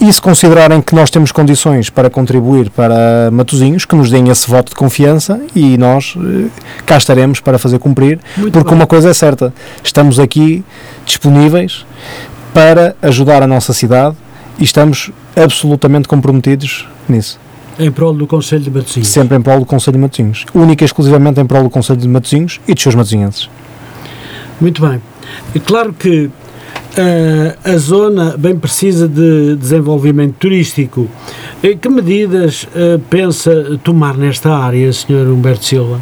e se considerarem que nós temos condições para contribuir para Matosinhos, que nos deem esse voto de confiança e nós eh, cá estaremos para fazer cumprir, Muito porque bem. uma coisa é certa, estamos aqui disponíveis para ajudar a nossa cidade e estamos absolutamente comprometidos nisso. Em prol do Conselho de Matosinhos. Sempre em prol do Conselho de Matosinhos. Única e exclusivamente em prol do Conselho de Matosinhos e dos seus matosinhenses. Muito bem. É claro que eh, a zona bem precisa de desenvolvimento turístico. Que medidas eh, pensa tomar nesta área, Sr. Humberto Silva?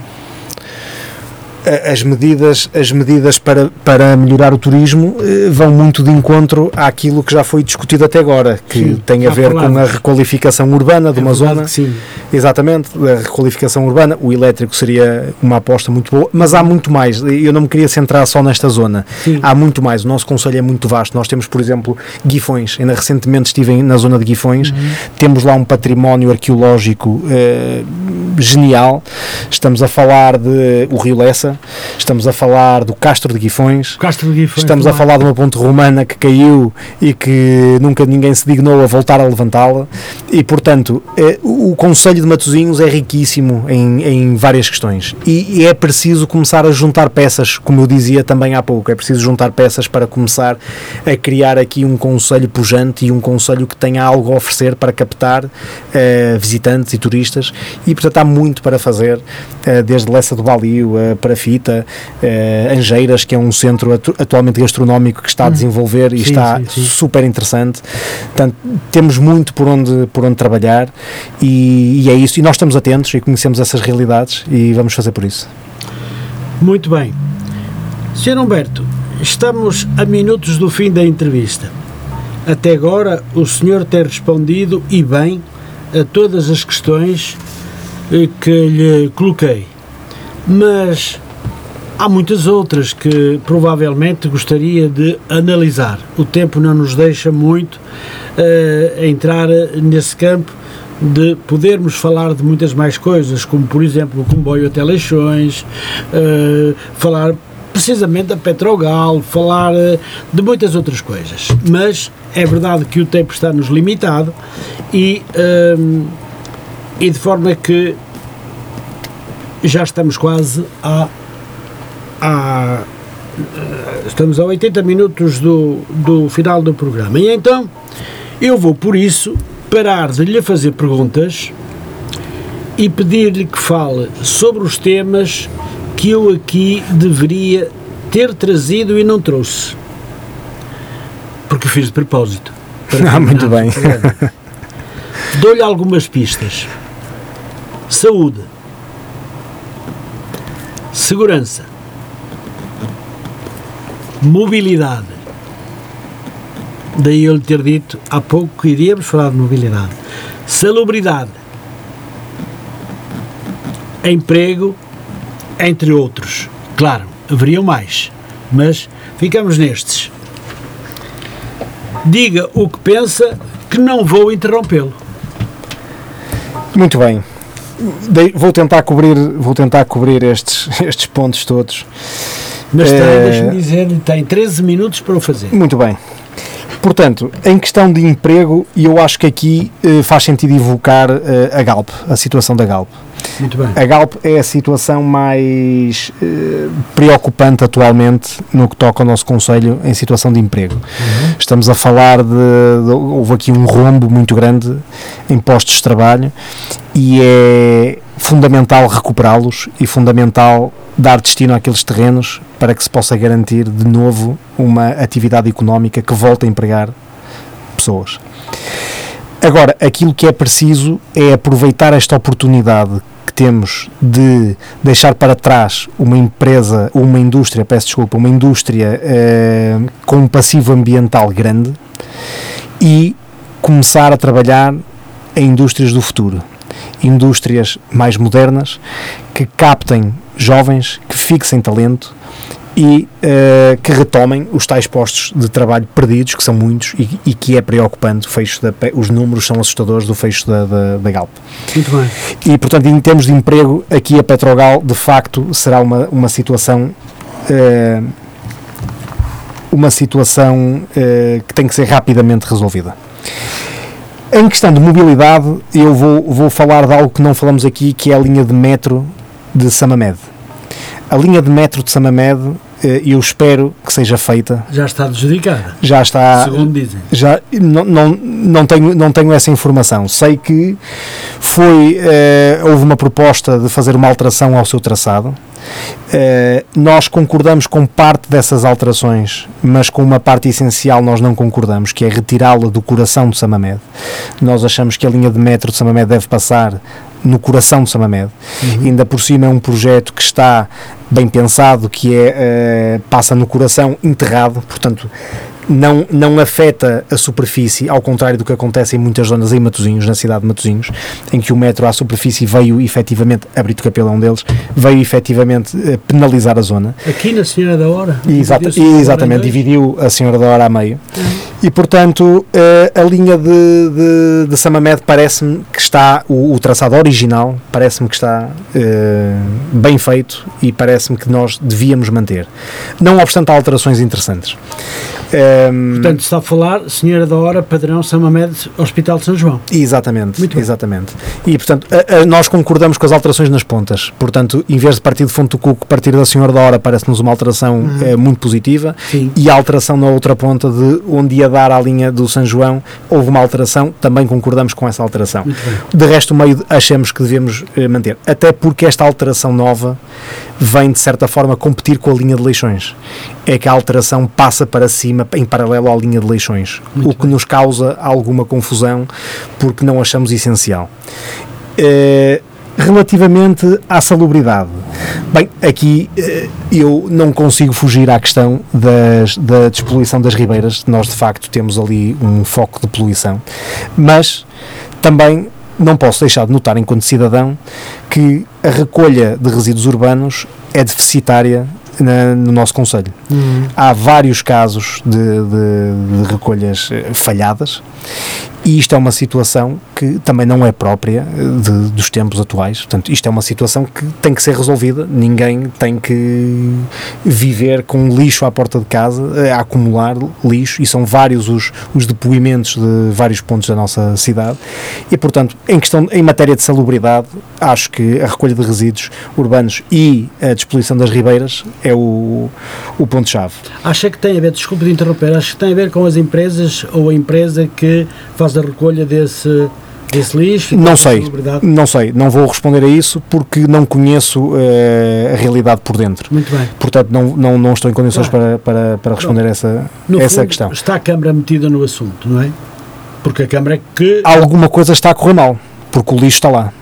As medidas, as medidas para, para melhorar o turismo eh, vão muito de encontro àquilo que já foi discutido até agora, que Sim, tem a ver com a requalificação urbana de É uma zona. sim. Exatamente, a requalificação urbana, o elétrico seria uma aposta muito boa, mas há muito mais. Eu não me queria centrar só nesta zona. Sim. Há muito mais. O nosso conselho é muito vasto. Nós temos, por exemplo, Guifões. Ainda recentemente estive na zona de Guifões. Temos lá um património arqueológico eh, genial. Estamos a falar de o Rio Lessa, estamos a falar do Castro de Guifões. Castro de Guifões Estamos a falar de uma ponte romana que caiu e que nunca ninguém se dignou a voltar a levantá-la. E, portanto, eh, o Conselho de Matosinhos é riquíssimo em, em várias questões. E, e é preciso começar a juntar peças, como eu dizia também há pouco, é preciso juntar peças para começar a criar aqui um Conselho pujante e um Conselho que tenha algo a oferecer para captar eh, visitantes e turistas. E, portanto, há muito para fazer, eh, desde Lessa do Balio, a Parafita, eh, Angeiras, que é um centro atu- atualmente gastronómico que está a desenvolver e está sim, sim. super interessante. Portanto, temos muito por onde, por onde trabalhar e, e é isso. E nós estamos atentos e conhecemos essas realidades e vamos fazer por isso. Muito bem. Sr. Humberto, estamos a minutos do fim da entrevista. Até agora, o senhor tem respondido e bem a todas as questões eh, que lhe coloquei. Mas há muitas outras que provavelmente gostaria de analisar. O tempo não nos deixa muito eh, entrar nesse campo de podermos falar de muitas mais coisas, como por exemplo o comboio até Leixões, eh, falar precisamente da Petrogal, falar eh, de muitas outras coisas. Mas é verdade que o tempo está-nos limitado e, ehm, e de forma que já estamos quase a, a estamos a 80 minutos do, do final do programa. E então eu vou por isso parar de lhe fazer perguntas e pedir-lhe que fale sobre os temas que eu aqui deveria ter trazido e não trouxe. Porque fiz de propósito. Ah, muito bem. Dou-lhe algumas pistas. Saúde. Segurança. Mobilidade. Daí eu lhe ter dito há pouco que iríamos falar de mobilidade. Salubridade. Emprego, entre outros. Claro, haveriam mais, mas ficamos nestes. Diga o que pensa, que não vou interrompê-lo. Muito bem. Dei- Vou tentar cobrir, vou tentar cobrir estes, estes pontos todos. Mas tem, Eh, deixe-me dizer-lhe, tem 13 minutos para o fazer. Muito bem. Portanto, em questão de emprego, e eu acho que aqui eh, faz sentido evocar eh, a Galp, a situação da Galp. Muito bem. A Galp é a situação mais eh, preocupante atualmente no que toca ao nosso Conselho em situação de emprego. Estamos a falar de, de- Houve aqui um rombo muito grande em postos de trabalho e é fundamental recuperá-los e fundamental dar destino àqueles terrenos para que se possa garantir de novo uma atividade económica que volte a empregar pessoas. Agora, aquilo que é preciso é aproveitar esta oportunidade que temos de deixar para trás uma empresa, uma indústria, peço desculpa, uma indústria eh, com um passivo ambiental grande e começar a trabalhar em indústrias do futuro. Indústrias mais modernas que captem jovens, que fixem talento e uh, que retomem os tais postos de trabalho perdidos, que são muitos e, e que é preocupante. O fecho da, os números são assustadores do fecho da, da, da, Galp. Muito bem. E, portanto, em termos de emprego, aqui a Petrogal, de facto, será uma, uma situação. Uh, uma situação uh, que tem que ser rapidamente resolvida. Em questão de mobilidade, eu vou, vou falar de algo que não falamos aqui, que é a linha de metro de Samamed. A linha de metro de Samamed, eu espero que seja feita. Já está adjudicada. Já está. Segundo dizem. Já, não, não, não, tenho, não tenho essa informação. Sei que foi. Eh, houve uma proposta de fazer uma alteração ao seu traçado. Uh, nós concordamos com parte dessas alterações, mas com uma parte essencial nós não concordamos, que é retirá-la do coração de Samamed. Nós achamos que a linha de metro de Samamed deve passar no coração de Samamed. Uhum. Ainda por cima é um projeto que está bem pensado, que é uh, passa no coração enterrado, portanto não, não afeta a superfície, ao contrário do que acontece em muitas zonas em Matosinhos, na cidade de Matosinhos, em que o metro à superfície veio efetivamente, Abrito Capelo é um deles, veio efetivamente uh, penalizar a zona. Aqui na Senhora da Hora? Exata, exatamente, dividiu a Senhora da Hora a meio. Uhum. E, portanto, uh, a linha de, de, de Samamed parece-me que está, o, o traçado original, parece-me que está uh, bem feito e parece-me que nós devíamos manter. Não obstante, há alterações interessantes. Um, ehm, Portanto, está a falar Senhora da Hora, padrão Samamed, Hospital de São João. Exatamente, Muito exatamente. E, portanto, a, a, nós concordamos com as alterações nas pontas. Portanto, em vez de partir de Fonte do Cuco, partir da Senhora da Hora, parece-nos uma alteração uhum. é, muito positiva. Sim. E a alteração na outra ponta, de onde ia dar à linha do São João, houve uma alteração, também concordamos com essa alteração. De resto, o meio achamos que devemos eh, manter. Até porque esta alteração nova vem, de certa forma, competir com a linha de Leixões. É que a alteração passa para cima em paralelo à linha de Leixões, Muito o que bem. nos causa alguma confusão porque não achamos essencial. Eh, relativamente à salubridade, bem, aqui eh, eu não consigo fugir à questão das, da despoluição das ribeiras. Nós, de facto, temos ali um foco de poluição, mas também não posso deixar de notar, enquanto cidadão, que a recolha de resíduos urbanos é deficitária na, no nosso Conselho. Há vários casos de, de, de recolhas eh, falhadas e isto é uma situação que também não é própria eh, de, dos tempos atuais. Portanto, isto é uma situação que tem que ser resolvida. Ninguém tem que viver com lixo à porta de casa, eh, a acumular lixo, e são vários os, os depoimentos de vários pontos da nossa cidade. E, portanto, em, questão, em matéria de salubridade, acho que a recolha de resíduos urbanos e a disposição das ribeiras é o, o ponto-chave. Acha que tem a ver, desculpe de interromper, acho que tem a ver com as empresas ou a empresa que faz a recolha desse, desse lixo? Não sei, não sei, não vou responder a isso porque não conheço uh, a realidade por dentro. Muito bem. Portanto, não, não, não estou em condições para, para, para responder essa, essa fundo, questão. Está a Câmara metida no assunto, não é? Porque a Câmara é que. Alguma coisa está a correr mal, porque o lixo está lá.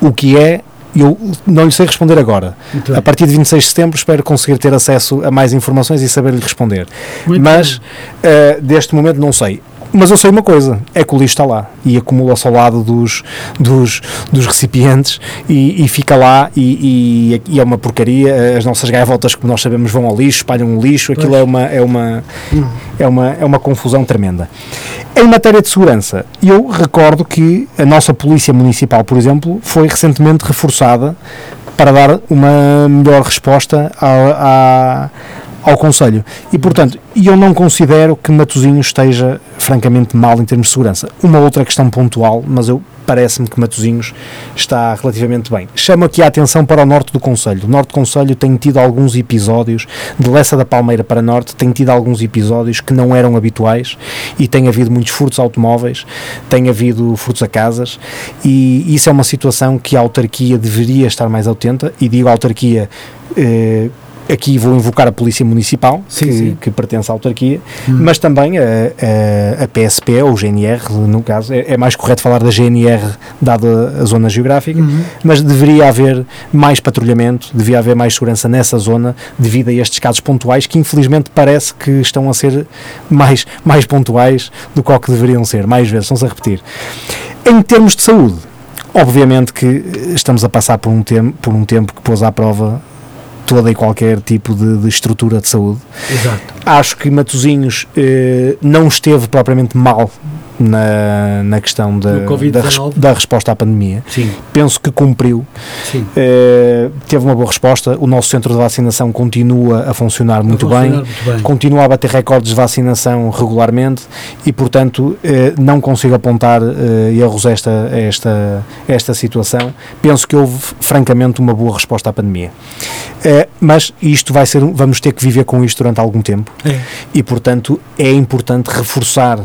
O que é eu não lhe sei responder agora. A partir de 26 de setembro espero conseguir ter acesso a mais informações e saber lhe responder. Muito Mas, uh, deste momento, não sei. Mas eu sei uma coisa, é que o lixo está lá e acumula-se ao lado dos, dos, dos recipientes e, e fica lá e, e, e, é uma porcaria. As nossas gaivotas, como nós sabemos, vão ao lixo, espalham o lixo, aquilo é uma, é, uma, é, uma, é uma confusão tremenda. Em matéria de segurança, eu recordo que a nossa Polícia Municipal, por exemplo, foi recentemente reforçada para dar uma melhor resposta à, ao Conselho. E, portanto, eu não considero que Matosinhos esteja francamente mal em termos de segurança. Uma outra questão pontual, mas eu parece-me que Matosinhos está relativamente bem. Chamo aqui a atenção para o norte do Conselho. O norte do Conselho tem tido alguns episódios, de Lessa da Palmeira para norte, tem tido alguns episódios que não eram habituais e tem havido muitos furtos automóveis, tem havido furtos a casas e isso é uma situação que a autarquia deveria estar mais atenta e digo a autarquia eh, aqui vou invocar a Polícia Municipal, sim, que, sim. que, pertence à autarquia, hum. mas também a, a, a, PSP, ou GNR, no caso, é, é, mais correto falar da GNR, dada a zona geográfica, uhum. mas deveria haver mais patrulhamento, devia haver mais segurança nessa zona, devido a estes casos pontuais, que infelizmente parece que estão a ser mais, mais pontuais do que que deveriam ser, mais vezes, estão-se a repetir. Em termos de saúde, obviamente que estamos a passar por um, tempo, por um tempo que pôs à prova toda e qualquer tipo de, de estrutura de saúde. Exato. Acho que Matosinhos eh, não esteve propriamente mal na, na questão da, No Covid-19. da, da resposta à pandemia. Sim, Penso que cumpriu, sim. eh, teve uma boa resposta. O nosso centro de vacinação continua a funcionar muito A bem funcionar muito bem. continua a bater recordes de vacinação regularmente e, portanto, eh, não consigo apontar eh, erros a esta, a esta, a esta situação. Penso que houve, francamente, uma boa resposta à pandemia. Mas isto vai ser, vamos ter que viver com isto durante algum tempo É. e, portanto, é importante reforçar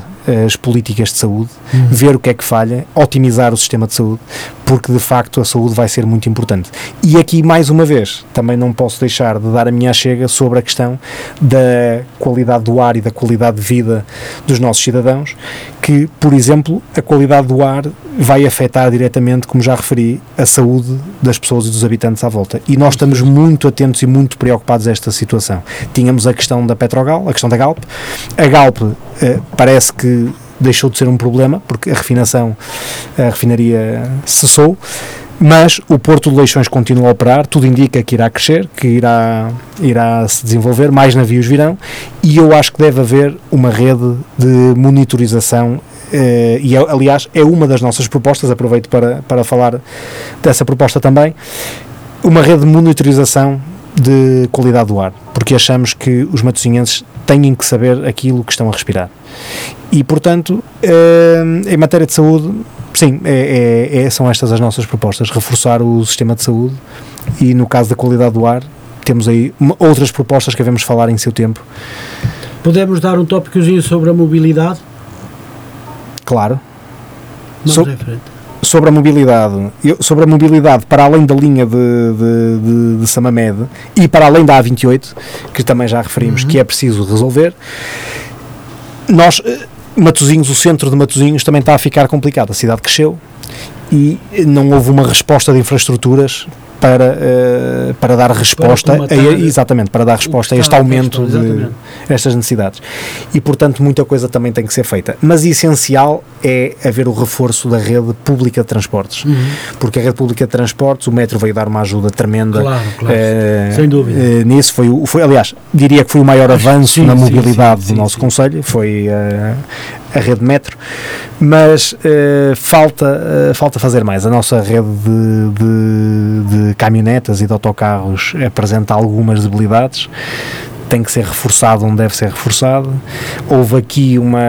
as políticas de saúde, ver o que é que falha, otimizar o sistema de saúde, porque de facto a saúde vai ser muito importante. E aqui, mais uma vez, também não posso deixar de dar a minha chega sobre a questão da qualidade do ar e da qualidade de vida dos nossos cidadãos, que, por exemplo, a qualidade do ar vai afetar diretamente, como já referi, a saúde das pessoas e dos habitantes à volta. E nós estamos muito atentos e muito preocupados a esta situação. Tínhamos a questão da Petrogal, a questão da Galp. A Galp eh, parece que deixou de ser um problema, porque a refinação, a refinaria cessou, mas o Porto de Leixões continua a operar, tudo indica que irá crescer, que irá, irá se desenvolver, mais navios virão, e eu acho que deve haver uma rede de monitorização eh, e é- aliás é uma das nossas propostas, aproveito para, para falar dessa proposta também, uma rede de monitorização de qualidade do ar, porque achamos que os matosinhenses têm que saber aquilo que estão a respirar. E, portanto, eh, em matéria de saúde, sim, é, é- é- são estas as nossas propostas, reforçar o sistema de saúde e, no caso da qualidade do ar, temos aí outras propostas que devemos falar em seu tempo, Podemos dar um tópicozinho sobre a mobilidade? claro. Vamos So- em frente. Sobre a mobilidade, eu- sobre a mobilidade para além da linha de, de, de, de Samamed e para além da A28, que também já referimos que é preciso resolver, nós, eh, Matosinhos, o centro de Matosinhos também está a ficar complicado. A cidade cresceu e não houve uma resposta de infraestruturas para, eh, para dar resposta, colmatar a, exatamente, para dar resposta a este aumento posto, de, estas necessidades. E, portanto, muita coisa também tem que ser feita. Mas essencial é haver o reforço da rede pública de transportes. Uhum. Porque a rede pública de transportes, o metro veio dar uma ajuda tremenda. Claro, claro. eh, Sem dúvida. eh, nisso foi, foi, aliás, diria que foi o maior avanço sim, na mobilidade sim, do sim, nosso sim. Conselho, foi a rede metro, mas eh, falta, eh, falta fazer mais. A nossa rede de, de, de caminhonetas e de autocarros apresenta algumas debilidades tem que ser reforçado onde deve ser reforçado. Houve aqui uma,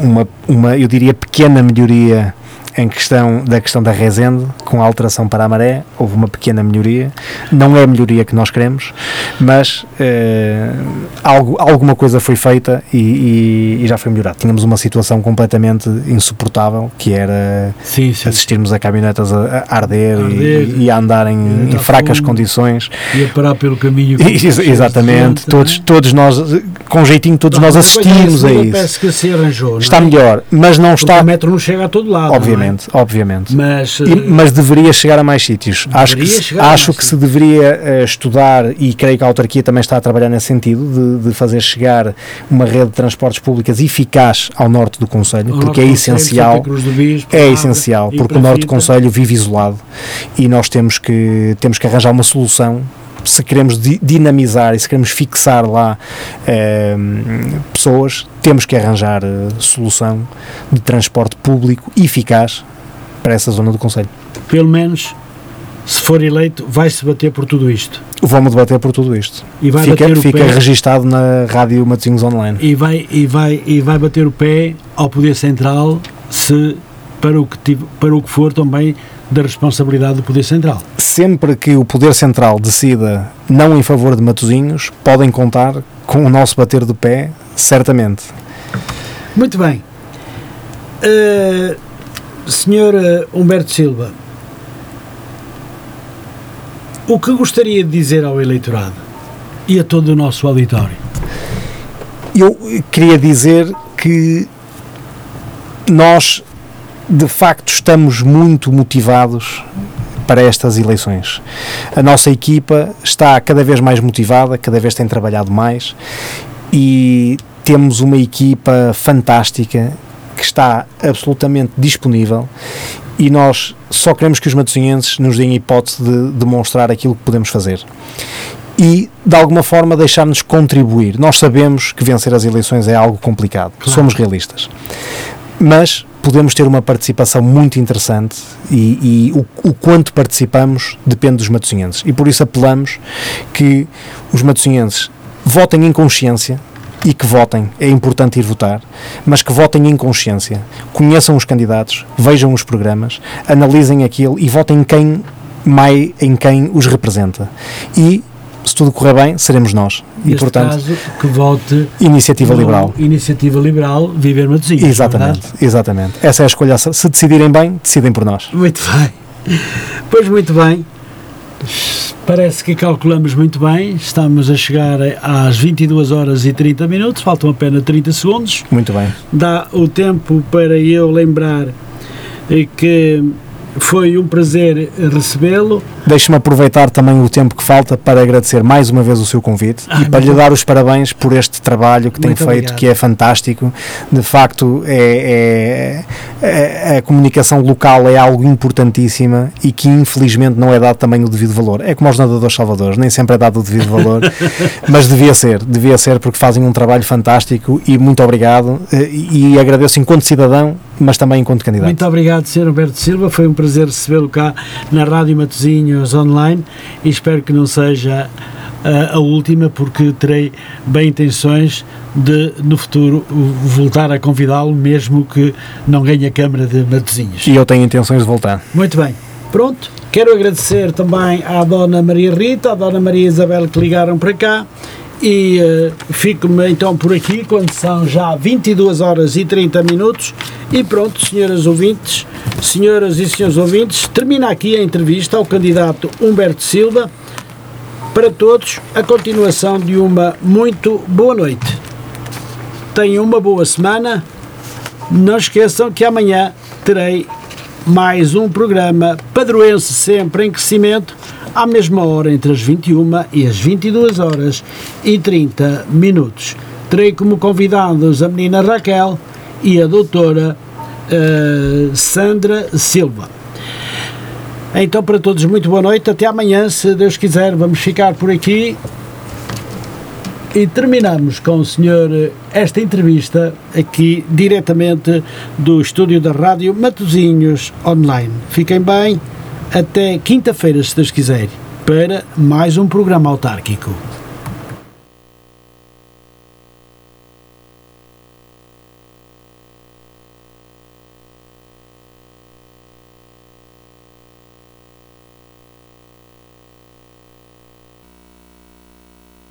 uma, uma eu diria, pequena melhoria em questão da questão da Resende, com a alteração para a maré, houve uma pequena melhoria. Não é a melhoria que nós queremos, mas eh, algo, alguma coisa foi feita e, e- e já foi melhorado. Tínhamos uma situação completamente insuportável, que era Sim, sim. assistirmos a caminhonetas a, a arder, A arder, e, e a andar em, em fracas fumo. condições. Ia parar pelo caminho. Ex- Exatamente, todos, não é? todos nós, com jeitinho, todos Não, nós depois assistimos a isso. Parece que se arranjou. Está é? melhor, mas não Porque está, o metro não chega a todo lado. é? Obviamente, obviamente. Mas, E- eh, mas deveria chegar a mais sítios. Acho que, se- acho que se deveria eh, estudar, e creio que a autarquia também está a trabalhar nesse sentido, de, de fazer chegar uma rede de transportes públicas eficaz ao norte do Conselho, porque é essencial. É essencial, porque o Norte do. Conselho vive isolado e nós temos que, temos que arranjar uma solução se queremos di- dinamizar e se queremos fixar lá eh, pessoas, temos que arranjar eh, solução de transporte público eficaz para essa zona do Conselho. Pelo menos, se for eleito, vai-se bater por tudo isto. Vamos debater por tudo isto. E vai Fica, bater fica registado na Rádio Matosinhos Online. E vai, e, vai, e vai bater o pé ao Poder Central se para o que, para o que for também da responsabilidade do Poder Central. Sempre que o Poder Central decida não em favor de Matosinhos, podem contar com o nosso bater do pé, certamente. Muito bem. Eh, senhor eh, Humberto Silva, o que gostaria de dizer ao eleitorado e a todo o nosso auditório? Eu queria dizer que nós, de facto, estamos muito motivados para estas eleições. A nossa equipa está cada vez mais motivada, cada vez tem trabalhado mais e temos uma equipa fantástica que está absolutamente disponível e nós só queremos que os matosinhenses nos deem a hipótese de demonstrar aquilo que podemos fazer e de alguma forma deixar-nos contribuir. Nós sabemos que vencer as eleições é algo complicado, Claro. somos realistas, mas podemos ter uma participação muito interessante e, e o, o quanto participamos depende dos matosinhenses e por isso apelamos que os matosinhenses votem em consciência e que votem, é importante ir votar, mas que votem em consciência, conheçam os candidatos, vejam os programas, analisem aquilo e votem em quem, mai, em quem os representa. E, se tudo correr bem, seremos nós. E, Neste portanto, caso, que vote iniciativa liberal. Iniciativa Liberal Viver Matosinhos. Exatamente, verdade? exatamente. Essa é a escolha. Se decidirem bem, decidem por nós. Muito bem. Pois muito bem. Parece que calculamos muito bem. Estamos a chegar às 22 horas e 30 minutos. Faltam apenas 30 segundos. Muito bem. Dá o tempo para eu lembrar que foi um prazer recebê-lo. Deixe-me aproveitar também o tempo que falta para agradecer mais uma vez o seu convite Ah, e para lhe dar os parabéns por este trabalho que tem feito, obrigado. que é fantástico. De facto, é, é- é- a comunicação local é algo importantíssima e que infelizmente não é dado também o devido valor. É como aos nadadores salvadores, nem sempre é dado o devido valor, mas devia ser, devia ser porque fazem um trabalho fantástico e muito obrigado eh, e, e agradeço enquanto cidadão, mas também enquanto candidato. Muito obrigado, Sr. Roberto Silva. Foi um prazer recebê-lo cá na Rádio Matosinhos Online e espero que não seja ah, a última, porque terei bem intenções de, no futuro, voltar a convidá-lo, mesmo que não ganhe a Câmara de Matosinhos. E eu tenho intenções de voltar. Muito bem. Pronto. Quero agradecer também à Dona Maria Rita, à Dona Maria Isabel que ligaram para cá e eh, fico-me então por aqui quando são já 22 horas e 30 minutos e pronto, senhoras ouvintes, senhoras e senhores ouvintes, termina aqui a entrevista ao candidato Humberto Silva para todos a continuação de uma muito boa noite. Tenham uma boa semana. Não esqueçam que amanhã terei mais um programa padroense sempre em crescimento à mesma hora entre as 21 e as 22 horas e 30 minutos. Terei como convidados a menina Raquel e a doutora eh, Sandra Silva. Então, para todos, muito boa noite. Até amanhã, se Deus quiser. Vamos ficar por aqui. E terminamos com o senhor eh, esta entrevista aqui diretamente do estúdio da Rádio Matosinhos Online. Fiquem bem. Até quinta-feira, se Deus quiser, para mais um programa autárquico.